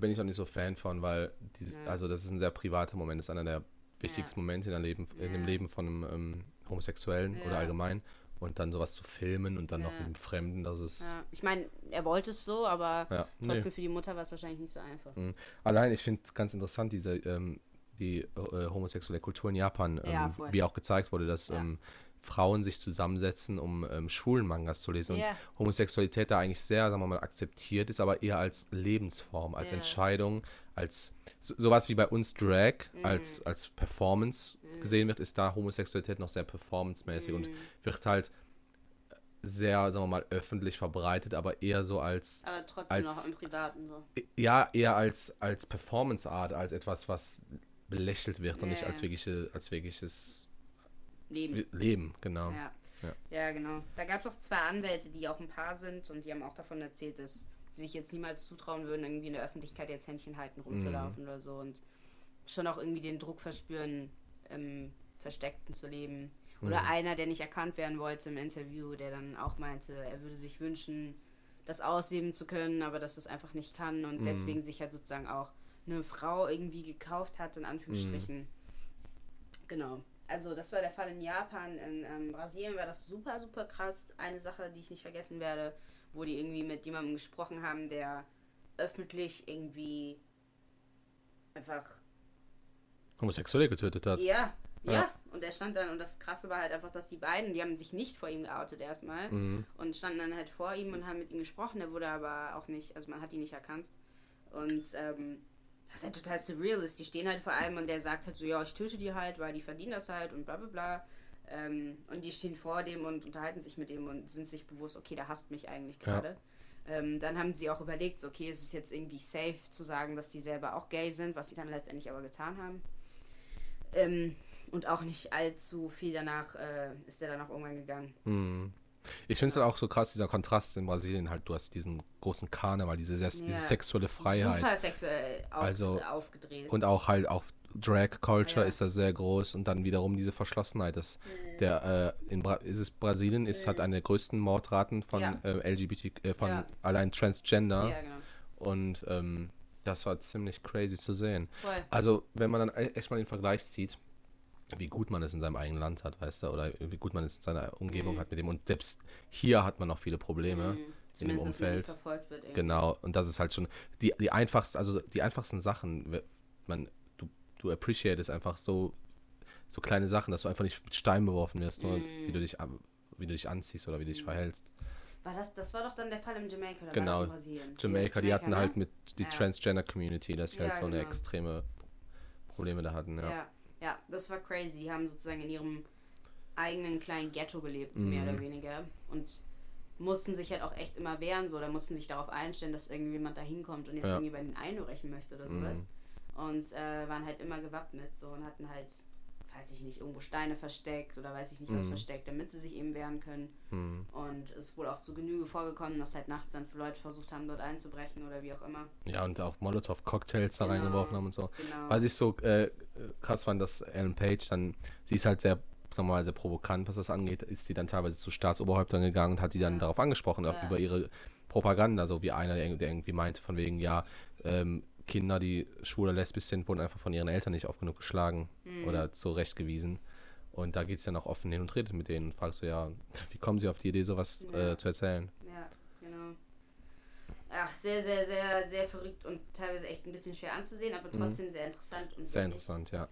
bin ich auch nicht so Fan von, weil dieses, Ja. also das ist ein sehr privater Moment, das ist einer der wichtigsten Momente in, Leben, in dem Ja. Leben von einem ähm, Homosexuellen oder Ja. allgemein. Und dann sowas zu filmen und dann noch Ja. mit einem Fremden, das ist. Ja, ich meine, er wollte es so, aber Ja, nee. trotzdem für die Mutter war es wahrscheinlich nicht so einfach. Mhm. Allein, ich finde ganz interessant, diese, ähm, die äh, homosexuelle Kultur in Japan, ähm, wie auch gezeigt wurde, dass ähm, Frauen sich zusammensetzen, um ähm, schwulen Mangas zu lesen Ja. und Homosexualität da eigentlich sehr, sagen wir mal, akzeptiert ist, aber eher als Lebensform, als Ja. Entscheidung, als so, sowas wie bei uns Drag Mhm. als, als Performance gesehen wird, ist da Homosexualität noch sehr performancemäßig Mhm. und wird halt sehr, sagen wir mal, öffentlich verbreitet, aber eher so als Aber trotzdem Als- noch im Privaten so. ja, eher als, als Performance-Art, als etwas, was belächelt wird und Ja, nicht als, ja. wirkliche, als wirkliches Leben. Leben, genau. Ja. Ja. Ja. genau. Da gab es auch zwei Anwälte, die auch ein Paar sind und die haben auch davon erzählt, dass sie sich jetzt niemals zutrauen würden, irgendwie in der Öffentlichkeit jetzt Händchen halten, rumzulaufen oder so und schon auch irgendwie den Druck verspüren, im Versteckten zu leben. Oder einer, der nicht erkannt werden wollte im Interview, der dann auch meinte, er würde sich wünschen, das ausleben zu können, aber dass es einfach nicht kann und deswegen sich halt sozusagen auch eine Frau irgendwie gekauft hat, in Anführungsstrichen. Genau. Also das war der Fall in Japan. In ähm, Brasilien war das super, super krass. Eine Sache, die ich nicht vergessen werde, wo die irgendwie mit jemandem gesprochen haben, der öffentlich irgendwie einfach Homosexuelle getötet hat. ja, ja, Ja. Und er stand dann, und das Krasse war halt einfach, dass die beiden, die haben sich nicht vor ihm geoutet erstmal Mhm. und standen dann halt vor ihm und haben mit ihm gesprochen. Der wurde aber auch nicht, also man hat ihn nicht erkannt. Und ähm, was halt total surreal ist, die stehen halt vor allem und der sagt halt so, ja, ich töte die halt, weil die verdienen das halt und bla bla bla. Ähm, und die stehen vor dem und unterhalten sich mit ihm und sind sich bewusst, okay, der hasst mich eigentlich Ja. gerade. Ähm, dann haben sie auch überlegt, so, okay, ist es jetzt irgendwie safe zu sagen, dass die selber auch gay sind, was sie dann letztendlich aber getan haben. Ähm, und auch nicht allzu viel danach äh, ist er dann auch irgendwann gegangen. Mhm. Ich finde es halt auch so krass, dieser Kontrast in Brasilien halt, du hast diesen großen Karneval, diese, diese Ja. sexuelle Freiheit. Super sexuell auf, Also- aufgedreht. Und auch halt auch Drag Culture Ja. ist da sehr groß und dann wiederum diese Verschlossenheit. Das, der, äh, in Bra ist es Brasilien ist hat eine der größten Mordraten von Ja. äh, LGBT, äh, von Ja. allein Transgender. genau. Und ähm, das war ziemlich crazy zu sehen. Voll. Also, wenn man dann e- echt mal den Vergleich zieht, wie gut man es in seinem eigenen Land hat, weißt du, oder wie gut man es in seiner Umgebung Mhm. hat mit dem. Und selbst hier hat man noch viele Probleme in dem dass Umfeld. verfolgt wird. Genau, und das ist halt schon die, die einfachsten, also die einfachsten Sachen, man, du, appreciatest einfach so, so kleine Sachen, dass du einfach nicht mit Steinen beworfen wirst, nur Mhm. wie du dich wie du dich anziehst oder wie du dich verhältst. War das, das war doch dann der Fall in Jamaica, oder war Genau. das in Brasilien? Jamaica, die hatten ne? halt mit die Ja. Transgender-Community, dass sie halt Ja, so eine genau. extreme Probleme da hatten, ja. Ja. ja, das war crazy. Die haben sozusagen in ihrem eigenen kleinen Ghetto gelebt, so Mhm. mehr oder weniger. Und mussten sich halt auch echt immer wehren, so, oder mussten sich darauf einstellen, dass irgendjemand da hinkommt und jetzt Ja. irgendwie bei den einbrechen möchte oder sowas. Und äh, waren halt immer gewappnet, so, und hatten halt, weiß ich nicht, irgendwo Steine versteckt oder weiß ich nicht was Mhm. versteckt, damit sie sich eben wehren können. Hm. Und es ist wohl auch zu Genüge vorgekommen, dass halt nachts dann Leute versucht haben, dort einzubrechen oder wie auch immer. Ja, und auch Molotow-Cocktails da Genau. reingeworfen haben und so. Genau. Was ich so äh, krass fand, dass Ellen Page dann, sie ist halt sehr, sagen wir mal, sehr provokant, was das angeht, ist sie dann teilweise zu Staatsoberhäuptern gegangen und hat die dann Ja. darauf angesprochen, auch Ja. über ihre Propaganda, so wie einer, der, der irgendwie meinte, von wegen, ja, ähm, Kinder, die schwul oder lesbisch sind, wurden einfach von ihren Eltern nicht oft genug geschlagen Mhm. oder zurechtgewiesen. Und da geht es dann auch offen hin und redet mit denen und fragst du ja, wie kommen sie auf die Idee, sowas Ja. äh, zu erzählen? Ja, genau. Ach, sehr, sehr, sehr, sehr verrückt und teilweise echt ein bisschen schwer anzusehen, aber trotzdem sehr interessant und Mhm. Sehr wichtig. interessant, ja.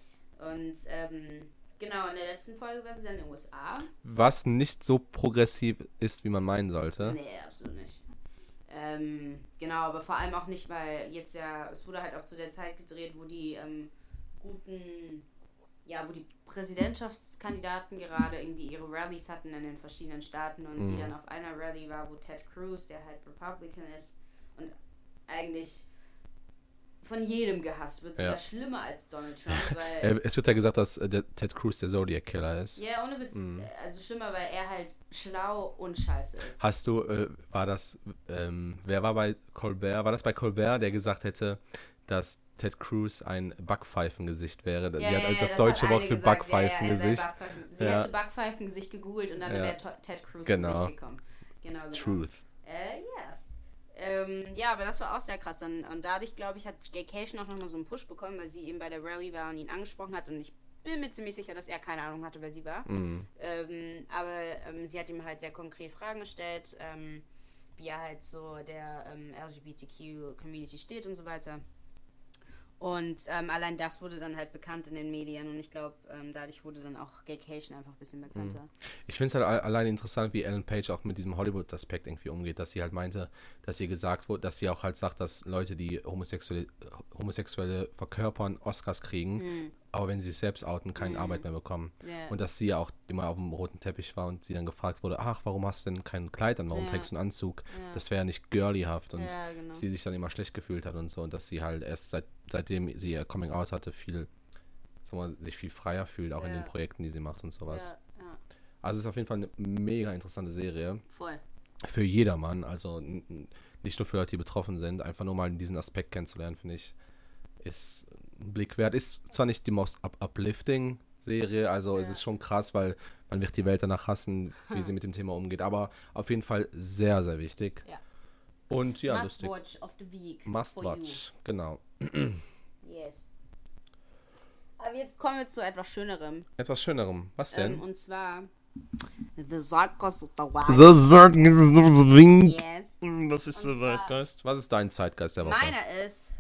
Und ähm, genau, in der letzten Folge war sie dann in den USA. Was nicht so progressiv ist, wie man meinen sollte. Nee, absolut nicht. Ähm, genau, aber vor allem auch nicht, weil jetzt ja, es wurde halt auch zu der Zeit gedreht, wo die ähm, guten, ja, wo die Präsidentschaftskandidaten gerade irgendwie ihre Rallies hatten in den verschiedenen Staaten und sie Mhm. dann auf einer Rallye war, wo Ted Cruz, der halt Republican ist und eigentlich von jedem gehasst wird, sogar Ja. schlimmer als Donald Trump, weil Äh, es wird ja gesagt, dass äh, der Ted Cruz der Zodiac Killer ist. ja, ohne Witz, Mhm. also schlimmer, weil er halt schlau und scheiße ist. Hast du, äh, war das, ähm, wer war bei Colbert? War das bei Colbert, der gesagt hätte, dass Ted Cruz ein Backpfeifengesicht wäre? Sie hat äh, das, deutsche Wort für gesagt. Ja, ja, Backpfeifengesicht. Backpfeifen- Sie Ja. hat zu Backpfeifengesicht gegoogelt und dann Ja. wäre Ted Cruz Genau. Gesicht gekommen. Genau, genau. Truth. Äh, yes. Ähm, ja, aber das war auch sehr krass. Dann, und dadurch, glaube ich, hat Gaycation auch nochmal so einen Push bekommen, weil sie eben bei der Rallye war und ihn angesprochen hat. Und ich bin mir ziemlich sicher, dass er keine Ahnung hatte, wer sie war. Mhm. Ähm, aber ähm, sie hat ihm halt sehr konkret Fragen gestellt, ähm, wie er halt so der ähm, LGBTQ-Community steht und so weiter. Und ähm, allein das wurde dann halt bekannt in den Medien und ich glaube, ähm, dadurch wurde dann auch Gaycation einfach ein bisschen bekannter. Ich finde es halt allein interessant, wie Ellen Page auch mit diesem Hollywood-Aspekt irgendwie umgeht, dass sie halt meinte, dass ihr gesagt wurde, dass sie auch halt sagt, dass Leute, die Homosexuelle, Homosexuelle verkörpern, Oscars kriegen, aber wenn sie sich selbst outen, keine Arbeit mehr bekommen. Ja. Und dass sie ja auch immer auf dem roten Teppich war und sie dann gefragt wurde, ach, warum hast du denn kein Kleid an, warum Ja. trägst du einen Anzug? Ja. Das wäre ja nicht girlyhaft und genau. sie sich dann immer schlecht gefühlt hat und so und dass sie halt erst seit, seitdem sie ihr Coming Out hatte, viel, sag mal, sich viel freier fühlt, auch in Ja. den Projekten, die sie macht und sowas. Ja, ja, Also es ist auf jeden Fall eine mega interessante Serie. voll. Für jedermann, also nicht nur für Leute, die betroffen sind, einfach nur mal diesen Aspekt kennenzulernen, finde ich, ist ein Blick wert. Ist zwar nicht die most up uplifting Serie, also es Ja. ist schon krass, weil man wird die Welt danach hassen, wie sie mit dem Thema umgeht, aber auf jeden Fall sehr, sehr wichtig. Ja. Und ja, Must lustig. watch of the week. Must watch, genau. Yes. Aber jetzt kommen wir zu etwas Schönerem. Etwas Schönerem. Was denn? Ähm, und zwar The Zarkos of the Wild. Yes. Was ist der Zeitgeist? Was ist dein Zeitgeist der Woche? Meiner ist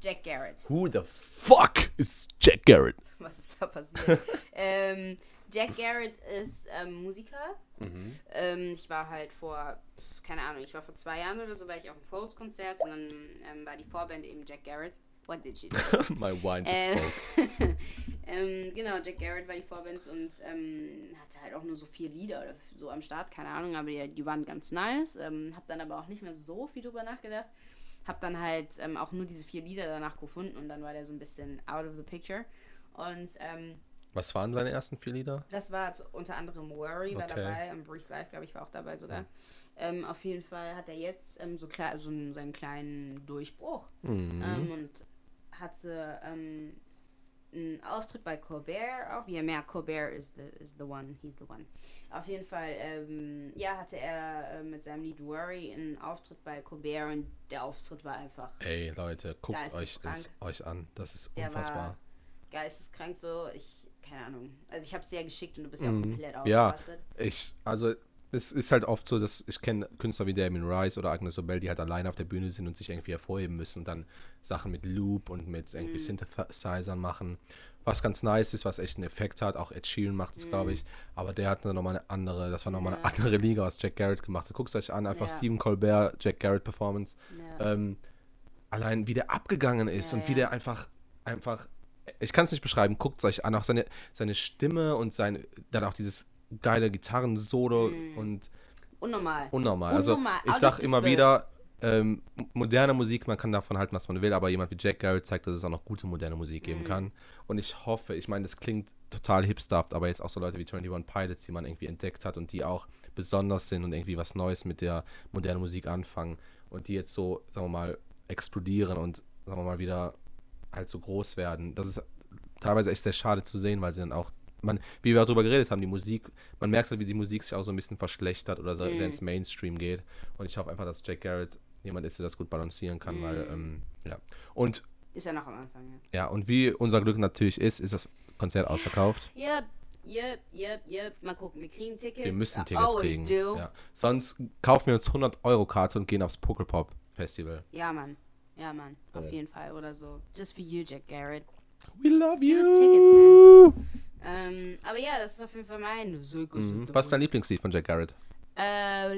Jack Garrett. Who the fuck is Jack Garrett? Was ist da passiert? ähm, Jack Garrett ist ähm, Musiker. Mhm. Ähm, ich war halt vor, keine Ahnung, ich war vor zwei Jahren oder so, war ich auf dem Folds-Konzert und dann ähm, war die Vorband eben Jack Garrett. What did she do? My wine just Ähm, spoke. ähm, genau, Jack Garrett war die Vorband und ähm, hatte halt auch nur so vier Lieder oder so am Start, keine Ahnung, aber die, die waren ganz nice. Ähm, hab dann aber auch nicht mehr so viel drüber nachgedacht. Hab dann halt ähm, auch nur diese vier Lieder danach gefunden und dann war der so ein bisschen out of the picture. Und ähm, Was waren seine ersten vier Lieder? das war unter anderem Worry war Okay. dabei und Breathe Life, glaube ich, war auch dabei sogar. Ähm, auf jeden Fall hat er jetzt ähm, so, klar, so einen, seinen kleinen Durchbruch Mhm. ähm, und hatte ähm, einen Auftritt bei Colbert auch. Ja, mehr Colbert is the, is the one, he's the one. Auf jeden Fall, ähm, ja, hatte er äh, mit seinem Lied Worry einen Auftritt bei Colbert und der Auftritt war einfach Ey, Leute, guckt euch, ins, euch an. Das ist Der unfassbar. geisteskrank so. Ich, keine Ahnung. Also ich habe es sehr geschickt und du bist ja auch komplett Mhm. Ja, ausgerastet. ich, also es ist halt oft so, dass ich kenne Künstler wie Damien Rice oder Agnes Obel, die halt alleine auf der Bühne sind und sich irgendwie hervorheben müssen und dann Sachen mit Loop und mit irgendwie Mhm. Synthesizern machen. was ganz nice ist, was echt einen Effekt hat. Auch Ed Sheeran macht es, glaube ich. Aber der hat nochmal eine andere, das war nochmal eine Ja. andere Liga, was Jack Garrett gemacht hat. Guckt es euch an, einfach Ja. Stephen Colbert, Jack Garrett Performance. Ja. Ähm, allein wie der abgegangen ist und wie der einfach, einfach, ich kann es nicht beschreiben, guckt es euch an, auch seine, seine Stimme und sein, dann auch dieses geile Gitarrensolo Mhm. und Unnormal. unnormal. Also Unnormal. ich Out sag immer wieder, ähm, moderne Musik, man kann davon halten, was man will, aber jemand wie Jack Garrett zeigt, dass es auch noch gute moderne Musik Mhm. geben kann. Und ich hoffe, ich meine, das klingt total hipsterhaft, aber jetzt auch so Leute wie 21 Pilots, die man irgendwie entdeckt hat und die auch besonders sind und irgendwie was Neues mit der modernen Musik anfangen und die jetzt so, sagen wir mal, explodieren und, sagen wir mal, wieder halt so groß werden. Das ist teilweise echt sehr schade zu sehen, weil sie dann auch, man, wie wir darüber geredet haben, die Musik, man merkt halt, wie die Musik sich auch so ein bisschen verschlechtert oder so Mhm. sehr ins Mainstream geht. Und ich hoffe einfach, dass Jack Garrett jemand ist, der das gut balancieren kann, weil, Mhm. ähm, ja. Und, Ist ja noch am Anfang, ja. ja, und wie unser Glück natürlich ist, ist das Konzert ausverkauft. Yep, yep, yep, yep. Mal gucken, wir kriegen Tickets. Wir müssen Tickets kriegen. Ja. Sonst kaufen wir uns 100 Euro Karte und gehen aufs Pokelpop Festival. Ja, Mann. Ja, Mann. Auf jeden Fall. Oder so. Just for you, Jack Garrett. We love Give us you! Ähm, aber ja, das ist auf jeden Fall mein Circus. Mhm. Was ist dein Lieblingslied von Jack Garrett? Äh,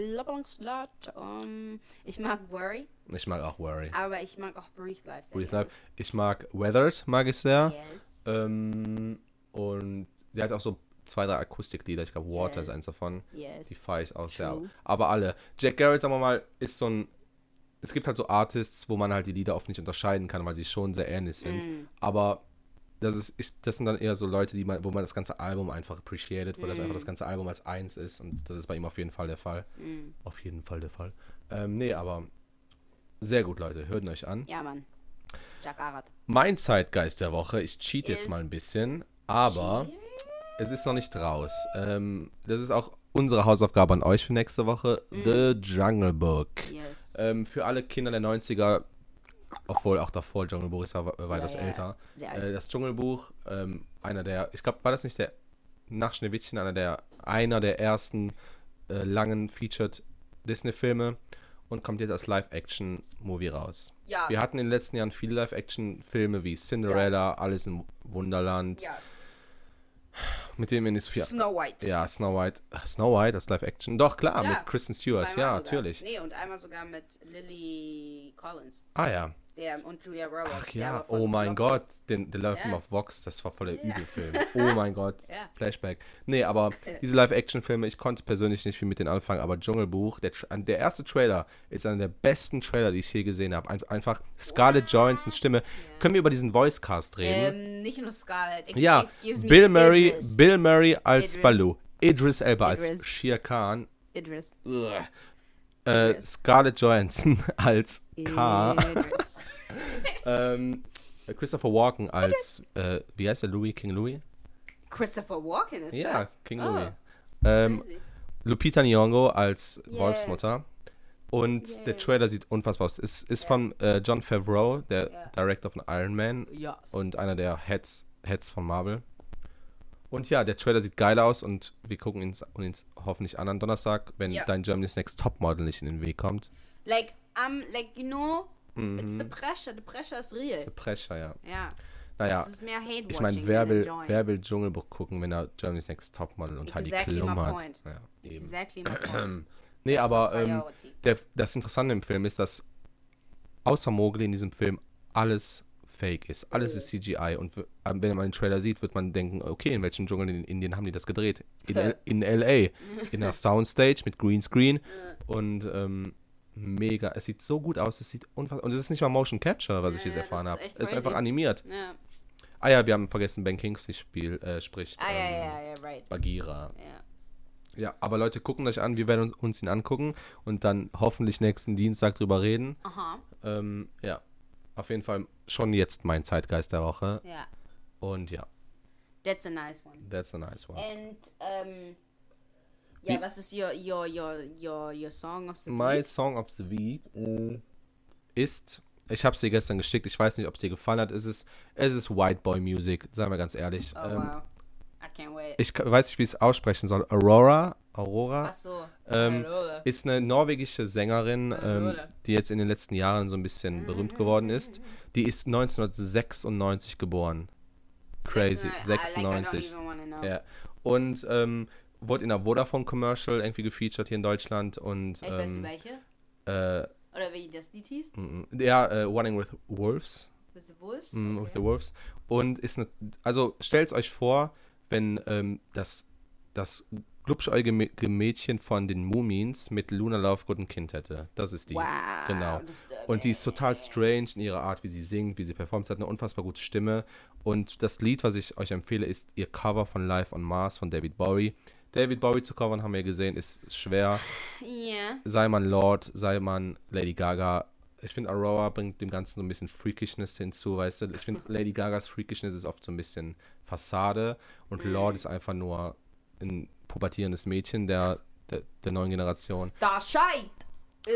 Slot. Um, ich mag Worry, Ich mag auch Worry. aber ich mag auch Breathe Life. sehr Breathe. Life. Ich mag Weathered, mag ich sehr. Yes. Ähm, und der hat auch so zwei, drei Akustiklieder. Ich glaube, Water Yes. ist eins davon. yes. Die feiere ich auch sehr. True. Aber alle. Jack Garrett, sagen wir mal, ist so ein. Es gibt halt so Artists, wo man halt die Lieder oft nicht unterscheiden kann, weil sie schon sehr ähnlich sind. Mm. Aber das, ist, ich, das sind dann eher so Leute, die man, wo man das ganze Album einfach appreciated, wo das Mm. einfach das ganze Album als eins ist. Und das ist bei ihm auf jeden Fall der Fall. Mm. Auf jeden Fall der Fall. Ähm, nee, aber sehr gut, Leute. Hört euch an. Ja, Mann. Jack Garrett. Mein Zeitgeist der Woche, ich cheat jetzt mal ein bisschen, aber es ist noch nicht raus. Ähm, das ist auch unsere Hausaufgabe an euch für nächste Woche. The Jungle Book. Yes. Ähm, für alle Kinder der 90er, obwohl auch davor Jungle Book ist ja we- weitaus Ja, ja, älter. Äh, das Dschungelbuch, ähm, einer der, ich glaube, war das nicht der nach Schneewittchen, einer der, einer der ersten äh, langen Featured Disney-Filme und kommt jetzt als Live-Action-Movie raus. Yes. Wir hatten in den letzten Jahren viele Live-Action-Filme wie Cinderella, Alles im Wunderland, yes. mit denen wir nicht so viel. Snow White. Ja, Snow White. Snow White, das Live-Action. Doch, klar, Klar. mit Kristen Stewart. Zweimal Ja, sogar. natürlich. Nee, und einmal sogar mit Lily Collins. Ah ja. Der, und Julia Roberts. Ach ja, oh mein Gott, den, der läuft Ja. immer auf Vox, das war voll der Ja. Übelfilm. Oh mein Gott, Ja. Flashback. Nee, aber diese Live-Action-Filme, ich konnte persönlich nicht viel mit denen anfangen, aber Dschungelbuch, der, der erste Trailer ist einer der besten Trailer, die ich je gesehen habe. Ein, einfach Scarlett Johansons Stimme. Können wir über diesen Voicecast reden? Ähm, nicht nur Scarlett. Ex- ja, excuse me, Bill Murray, Idris. Bill Murray als Idris. Baloo, Idris Elba als Idris. Shere Khan, Idris. Ugh. Äh, Scarlett Johansson als K. Ähm, Christopher Walken als, äh, wie heißt der, Louis, King Louis? Christopher Walken ist Ja, das? King Oh, Louis. Ähm. Lupita Nyong'o als Yes. Wolfsmutter. Und Yes. der Trailer sieht unfassbar aus. Ist, ist von äh, John Favreau, der Ja. Director von Iron Man Yes. und einer der Heads, Heads von Marvel. Und ja, der Trailer sieht geil aus und wir gucken ihn uns hoffentlich an am Donnerstag, wenn Ja. dein Germany's Next Topmodel nicht in den Weg kommt. Like, um, like, you know, it's Mhm. the pressure. The pressure is real. Pressure, ja. Ja. Naja, Es ist mehr Hate-Watching ich meine, wer will, wer will Dschungelbuch gucken, wenn er Germany's Next Topmodel und Heidi Exactly Klum my hat? point. Ja, eben. Exactly my point. Nee, That's aber ähm, der, das Interessante im Film ist, dass außer Mowgli in diesem Film alles fake ist. Alles ist CGI. Und wenn man den Trailer sieht, wird man denken, okay, in welchem Dschungel in Indien haben die das gedreht? In, L in L.A. In einer Soundstage mit Greenscreen. Und ähm, mega. Es sieht so gut aus. Es sieht unfassbar. Und es ist nicht mal Motion Capture, was ich Ja, jetzt ja, erfahren habe. Es ist einfach animiert. Ja. Ah ja, wir haben vergessen, Ben Kingsley spiel, äh, spricht Ah, ja, ähm, ja, ja, right. Bagheera. Ja. Ja, aber Leute, gucken euch an, wir werden uns- uns ihn angucken und dann hoffentlich nächsten Dienstag drüber reden. Aha. Ähm, ja, auf jeden Fall schon jetzt mein Zeitgeist der Woche. Ja. Und ja, That's a nice one. that's a nice one. And, um, ja, was ist your, your, your, your, your song of the My week? Song of the Week äh, ist, ich habe dir gestern geschickt, ich weiß nicht, ob dir gefallen hat, es ist, es ist White Boy Music, sagen wir ganz ehrlich. Oh, ähm, wow. I can't wait. Ich weiß nicht, wie ich es aussprechen soll. Aurora, Aurora so. ähm, ist eine norwegische Sängerin, ähm, die jetzt in den letzten Jahren so ein bisschen berühmt geworden ist. Die ist 1996 geboren. crazy. I- like, I 96. don't even wanna know. Ja. Und ähm, wurde in der Vodafone-Commercial irgendwie gefeatured hier in Deutschland und Ich weiß nicht ähm, welche. äh, Oder wie das Lied hieß. ja, äh, Running with Wolves. With the Wolves. Mm, With Okay. the Wolves. Und ist eine, also stellt euch vor, wenn ähm, das, das glubschäugige Mä- Mädchen von den Mumins mit Luna Lovegood ein Kind hätte. Das ist die. Wow. Genau. disturbing. Und die ist total strange in ihrer Art, wie sie singt, wie sie performt. Sie hat eine unfassbar gute Stimme. Und das Lied, was ich euch empfehle, ist ihr Cover von Live on Mars von David Bowie. David Bowie zu covern, haben wir gesehen, ist schwer. Ja. Sei man Lord, sei man Lady Gaga. Ich finde, Aurora bringt dem Ganzen so ein bisschen Freakishness hinzu, weißt du? Ich finde, Lady Gagas Freakishness ist oft so ein bisschen Fassade und Lord ist einfach nur ein pubertierendes Mädchen der, der, der neuen Generation. Da Scheit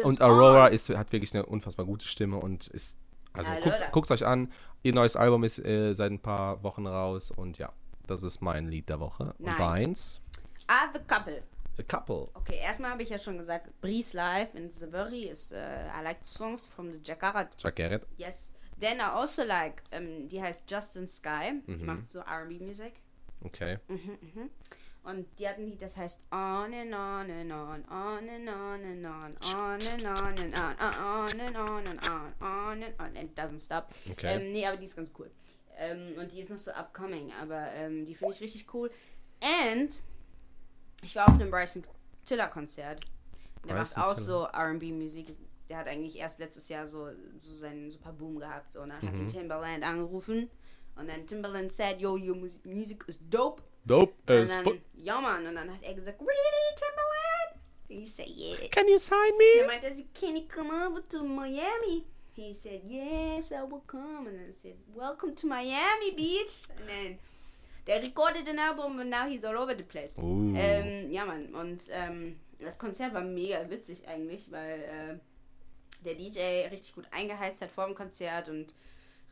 Und Aurora on. ist, hat wirklich eine unfassbar gute Stimme und ist. Also Ja, guckt, guckt euch an. Ihr neues Album ist äh, seit ein paar Wochen raus und ja, das ist mein Lied der Woche. Und Nice. deins? I have a couple. A Couple. Okay, erstmal habe ich ja schon gesagt, Breeze Live in Zaveri is, uh, I like the songs from the Jakarta. Jack Garrett. Yes. Then I also like, um, die heißt Justin Sky. Die Mhm. macht so R&B Musik. Okay. Und die hat ein Lied, das heißt On and on and on, on and on and on, on and on and on, on and on and on, on and on, and it doesn't stop. Okay. Ähm, nee, aber die ist ganz cool. Ähm, und die ist noch so upcoming, aber ähm, die finde ich richtig cool. And ich war auf einem Bryson Tiller Konzert. Der Bryson macht auch Tiller. so R&B Musik. Der hat eigentlich erst letztes Jahr so, so seinen super Boom gehabt. So, und dann Mhm. hat ihn Timberland angerufen. Und dann Timberland said, yo, your music is dope. Dope as dann, fuck. ja Mann, und dann hat er gesagt, really, Timberland? And he said, yes. Can you sign Dann me? meinte er, can you come over to Miami? He said, yes, I will come. And then I said, welcome to Miami Beach. And then, der recorded an album and now he's all over the place. Ähm, ja Mann, und ähm, das Konzert war mega witzig eigentlich, weil äh, der DJ richtig gut eingeheizt hat vor dem Konzert und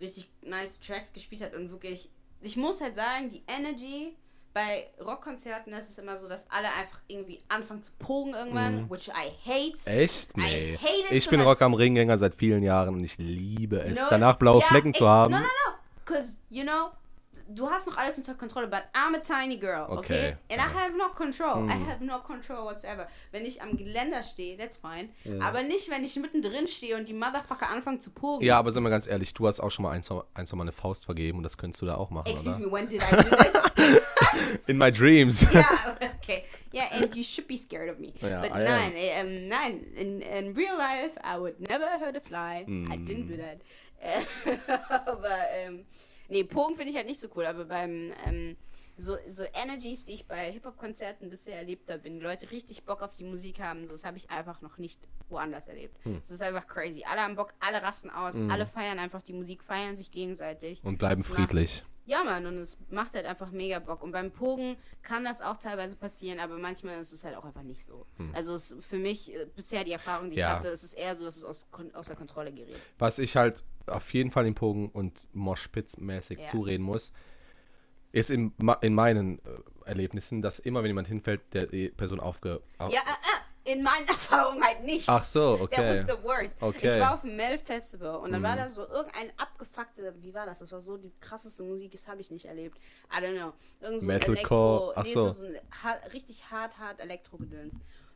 richtig nice Tracks gespielt hat und wirklich, ich muss halt sagen, die Energy bei Rockkonzerten ist es immer so, dass alle einfach irgendwie anfangen zu pogen irgendwann, which I hate. Echt? Nee. Hate Ich bin. Rock am Ringgänger seit vielen Jahren und ich liebe es, No, danach blaue ja, Flecken zu haben. No, no, no. Because, you know, du hast noch alles unter Kontrolle, but I'm a tiny girl, okay? Okay, And I ja. Have no control. I have no control whatsoever. Wenn ich am Geländer stehe, that's fine. Aber nicht, wenn ich mittendrin stehe und die Motherfucker anfangen zu pogen. Ja, aber sind wir ganz ehrlich, du hast auch schon mal ein, zwei, ein, zwei Mal eine Faust vergeben und das könntest du da auch machen, Excuse oder? me, when did I do this? In my dreams. yeah, okay. Yeah, and you should be scared of me. Yeah, but I nein, um, nein, in, in real life, I would never hurt a fly. I didn't Mm. do that. aber, ähm, nee, Pogen finde ich halt nicht so cool, aber beim, ähm, so, so Energies, die ich bei Hip-Hop-Konzerten bisher erlebt habe, wenn die Leute richtig Bock auf die Musik haben, so, das habe ich einfach noch nicht woanders erlebt. Hm. Das ist einfach crazy. Alle haben Bock, alle rasten aus, alle feiern einfach die Musik, feiern sich gegenseitig. Und bleiben Das macht- friedlich. ja, Mann, und es macht halt einfach mega Bock. Und beim Pogen kann das auch teilweise passieren, aber manchmal ist es halt auch einfach nicht so. Also es, für mich, äh, bisher die Erfahrung, die Hm. Ja. ich hatte, es ist eher so, dass es aus, Kon- außer Kontrolle gerät. Was ich halt auf jeden Fall in Pogen und Moshpits-mäßig Ja. zureden muss, ist in, in meinen äh, Erlebnissen, dass immer, wenn jemand hinfällt, der die Person aufge... Auf Ja, äh, äh, in meinen Erfahrungen halt nicht. Ach so, That okay. was the worst. Okay. Mhm. Ich war auf dem Mel Festival und dann war da so irgendein abgefuckte, wie war das? Das war so die krasseste Musik, das habe ich nicht erlebt. I don't know. Irgend so Metalcore, Elektro, ach so. so richtig hart, hart Elektro-Gedöns.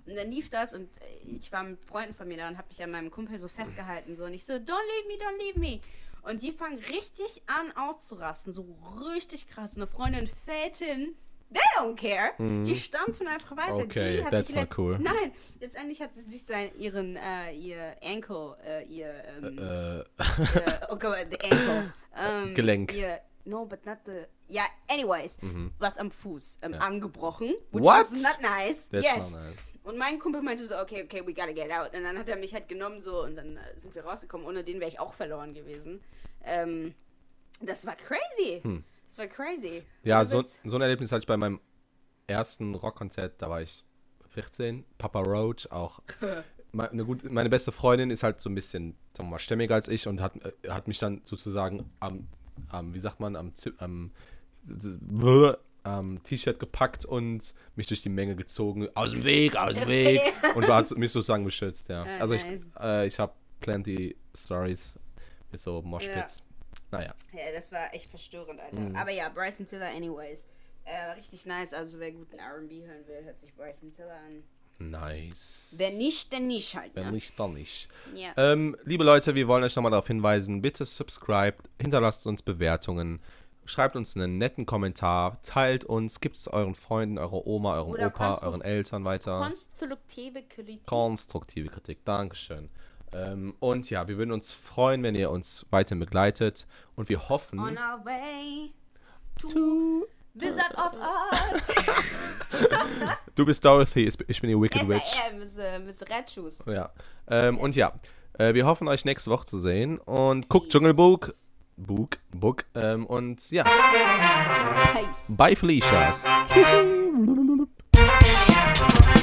Und dann lief das und äh, ich war mit Freunden von mir da und habe mich an meinem Kumpel so festgehalten so und ich so, don't leave me, don't leave me. Und die fangen richtig an auszurasten, so richtig krass. Eine Freundin fällt hin. They don't care. Die stampfen einfach weiter. Mhm. Okay, that's not cool. Nein, letztendlich hat sie sich sein, ihren, äh, ihr Ankle, äh, ihr, ähm, Äh, äh, oh Gott, the ankle. Ähm, Gelenk. Ihr, no, but not the, ja, anyways, was am Fuß ähm, angebrochen. Which Mhm. What? is not nice. That's yes. not nice. Und mein Kumpel meinte so, okay, okay, we gotta get out. Und dann hat er mich halt genommen so und dann äh, sind wir rausgekommen. Ohne den wäre ich auch verloren gewesen. Ähm, das war crazy. Das war crazy. Hm. ja, so, so ein Erlebnis hatte ich bei meinem ersten Rockkonzert, da war ich 14, Papa Roach auch. Me- Eine gute, meine beste Freundin ist halt so ein bisschen, sagen wir mal, stämmiger als ich und hat, äh, hat mich dann sozusagen am, am wie sagt man, am, am, am T-Shirt gepackt und mich durch die Menge gezogen. Aus dem Weg, aus dem Weg. Und war, mich sozusagen beschützt, ja. Ja, Also ich, äh, ich habe plenty Stories mit so Moshpits. Naja. Ja, das war echt verstörend, Alter. Mhm. Aber ja, Bryson Tiller, anyways. Äh, richtig nice. Also, wer guten RB hören will, hört sich Bryson Tiller an. Nice. Wer nicht, dann nicht halt. Wenn Ne? nicht, dann nicht. Ja. Ähm, liebe Leute, wir wollen euch nochmal darauf hinweisen, bitte subscribt, hinterlasst uns Bewertungen, schreibt uns einen netten Kommentar, teilt uns, gibt es euren Freunden, eurer Oma, eurem Oder Opa, euren Eltern weiter. Konstruktive Kritik. Konstruktive Kritik, Dankeschön. Ähm, und ja, wir würden uns freuen, wenn ihr uns weiterhin begleitet und wir hoffen, On our way to, to Wizard of Oz. du bist Dorothy, ich bin die Wicked Witch. S.A.M. Miss, äh, Miss Red Shoes. Ja. Ähm, und ja, äh, wir hoffen euch nächste Woche zu sehen und guckt Peace. Book. Book. Ähm, und ja. Peace. Bye, Felicia.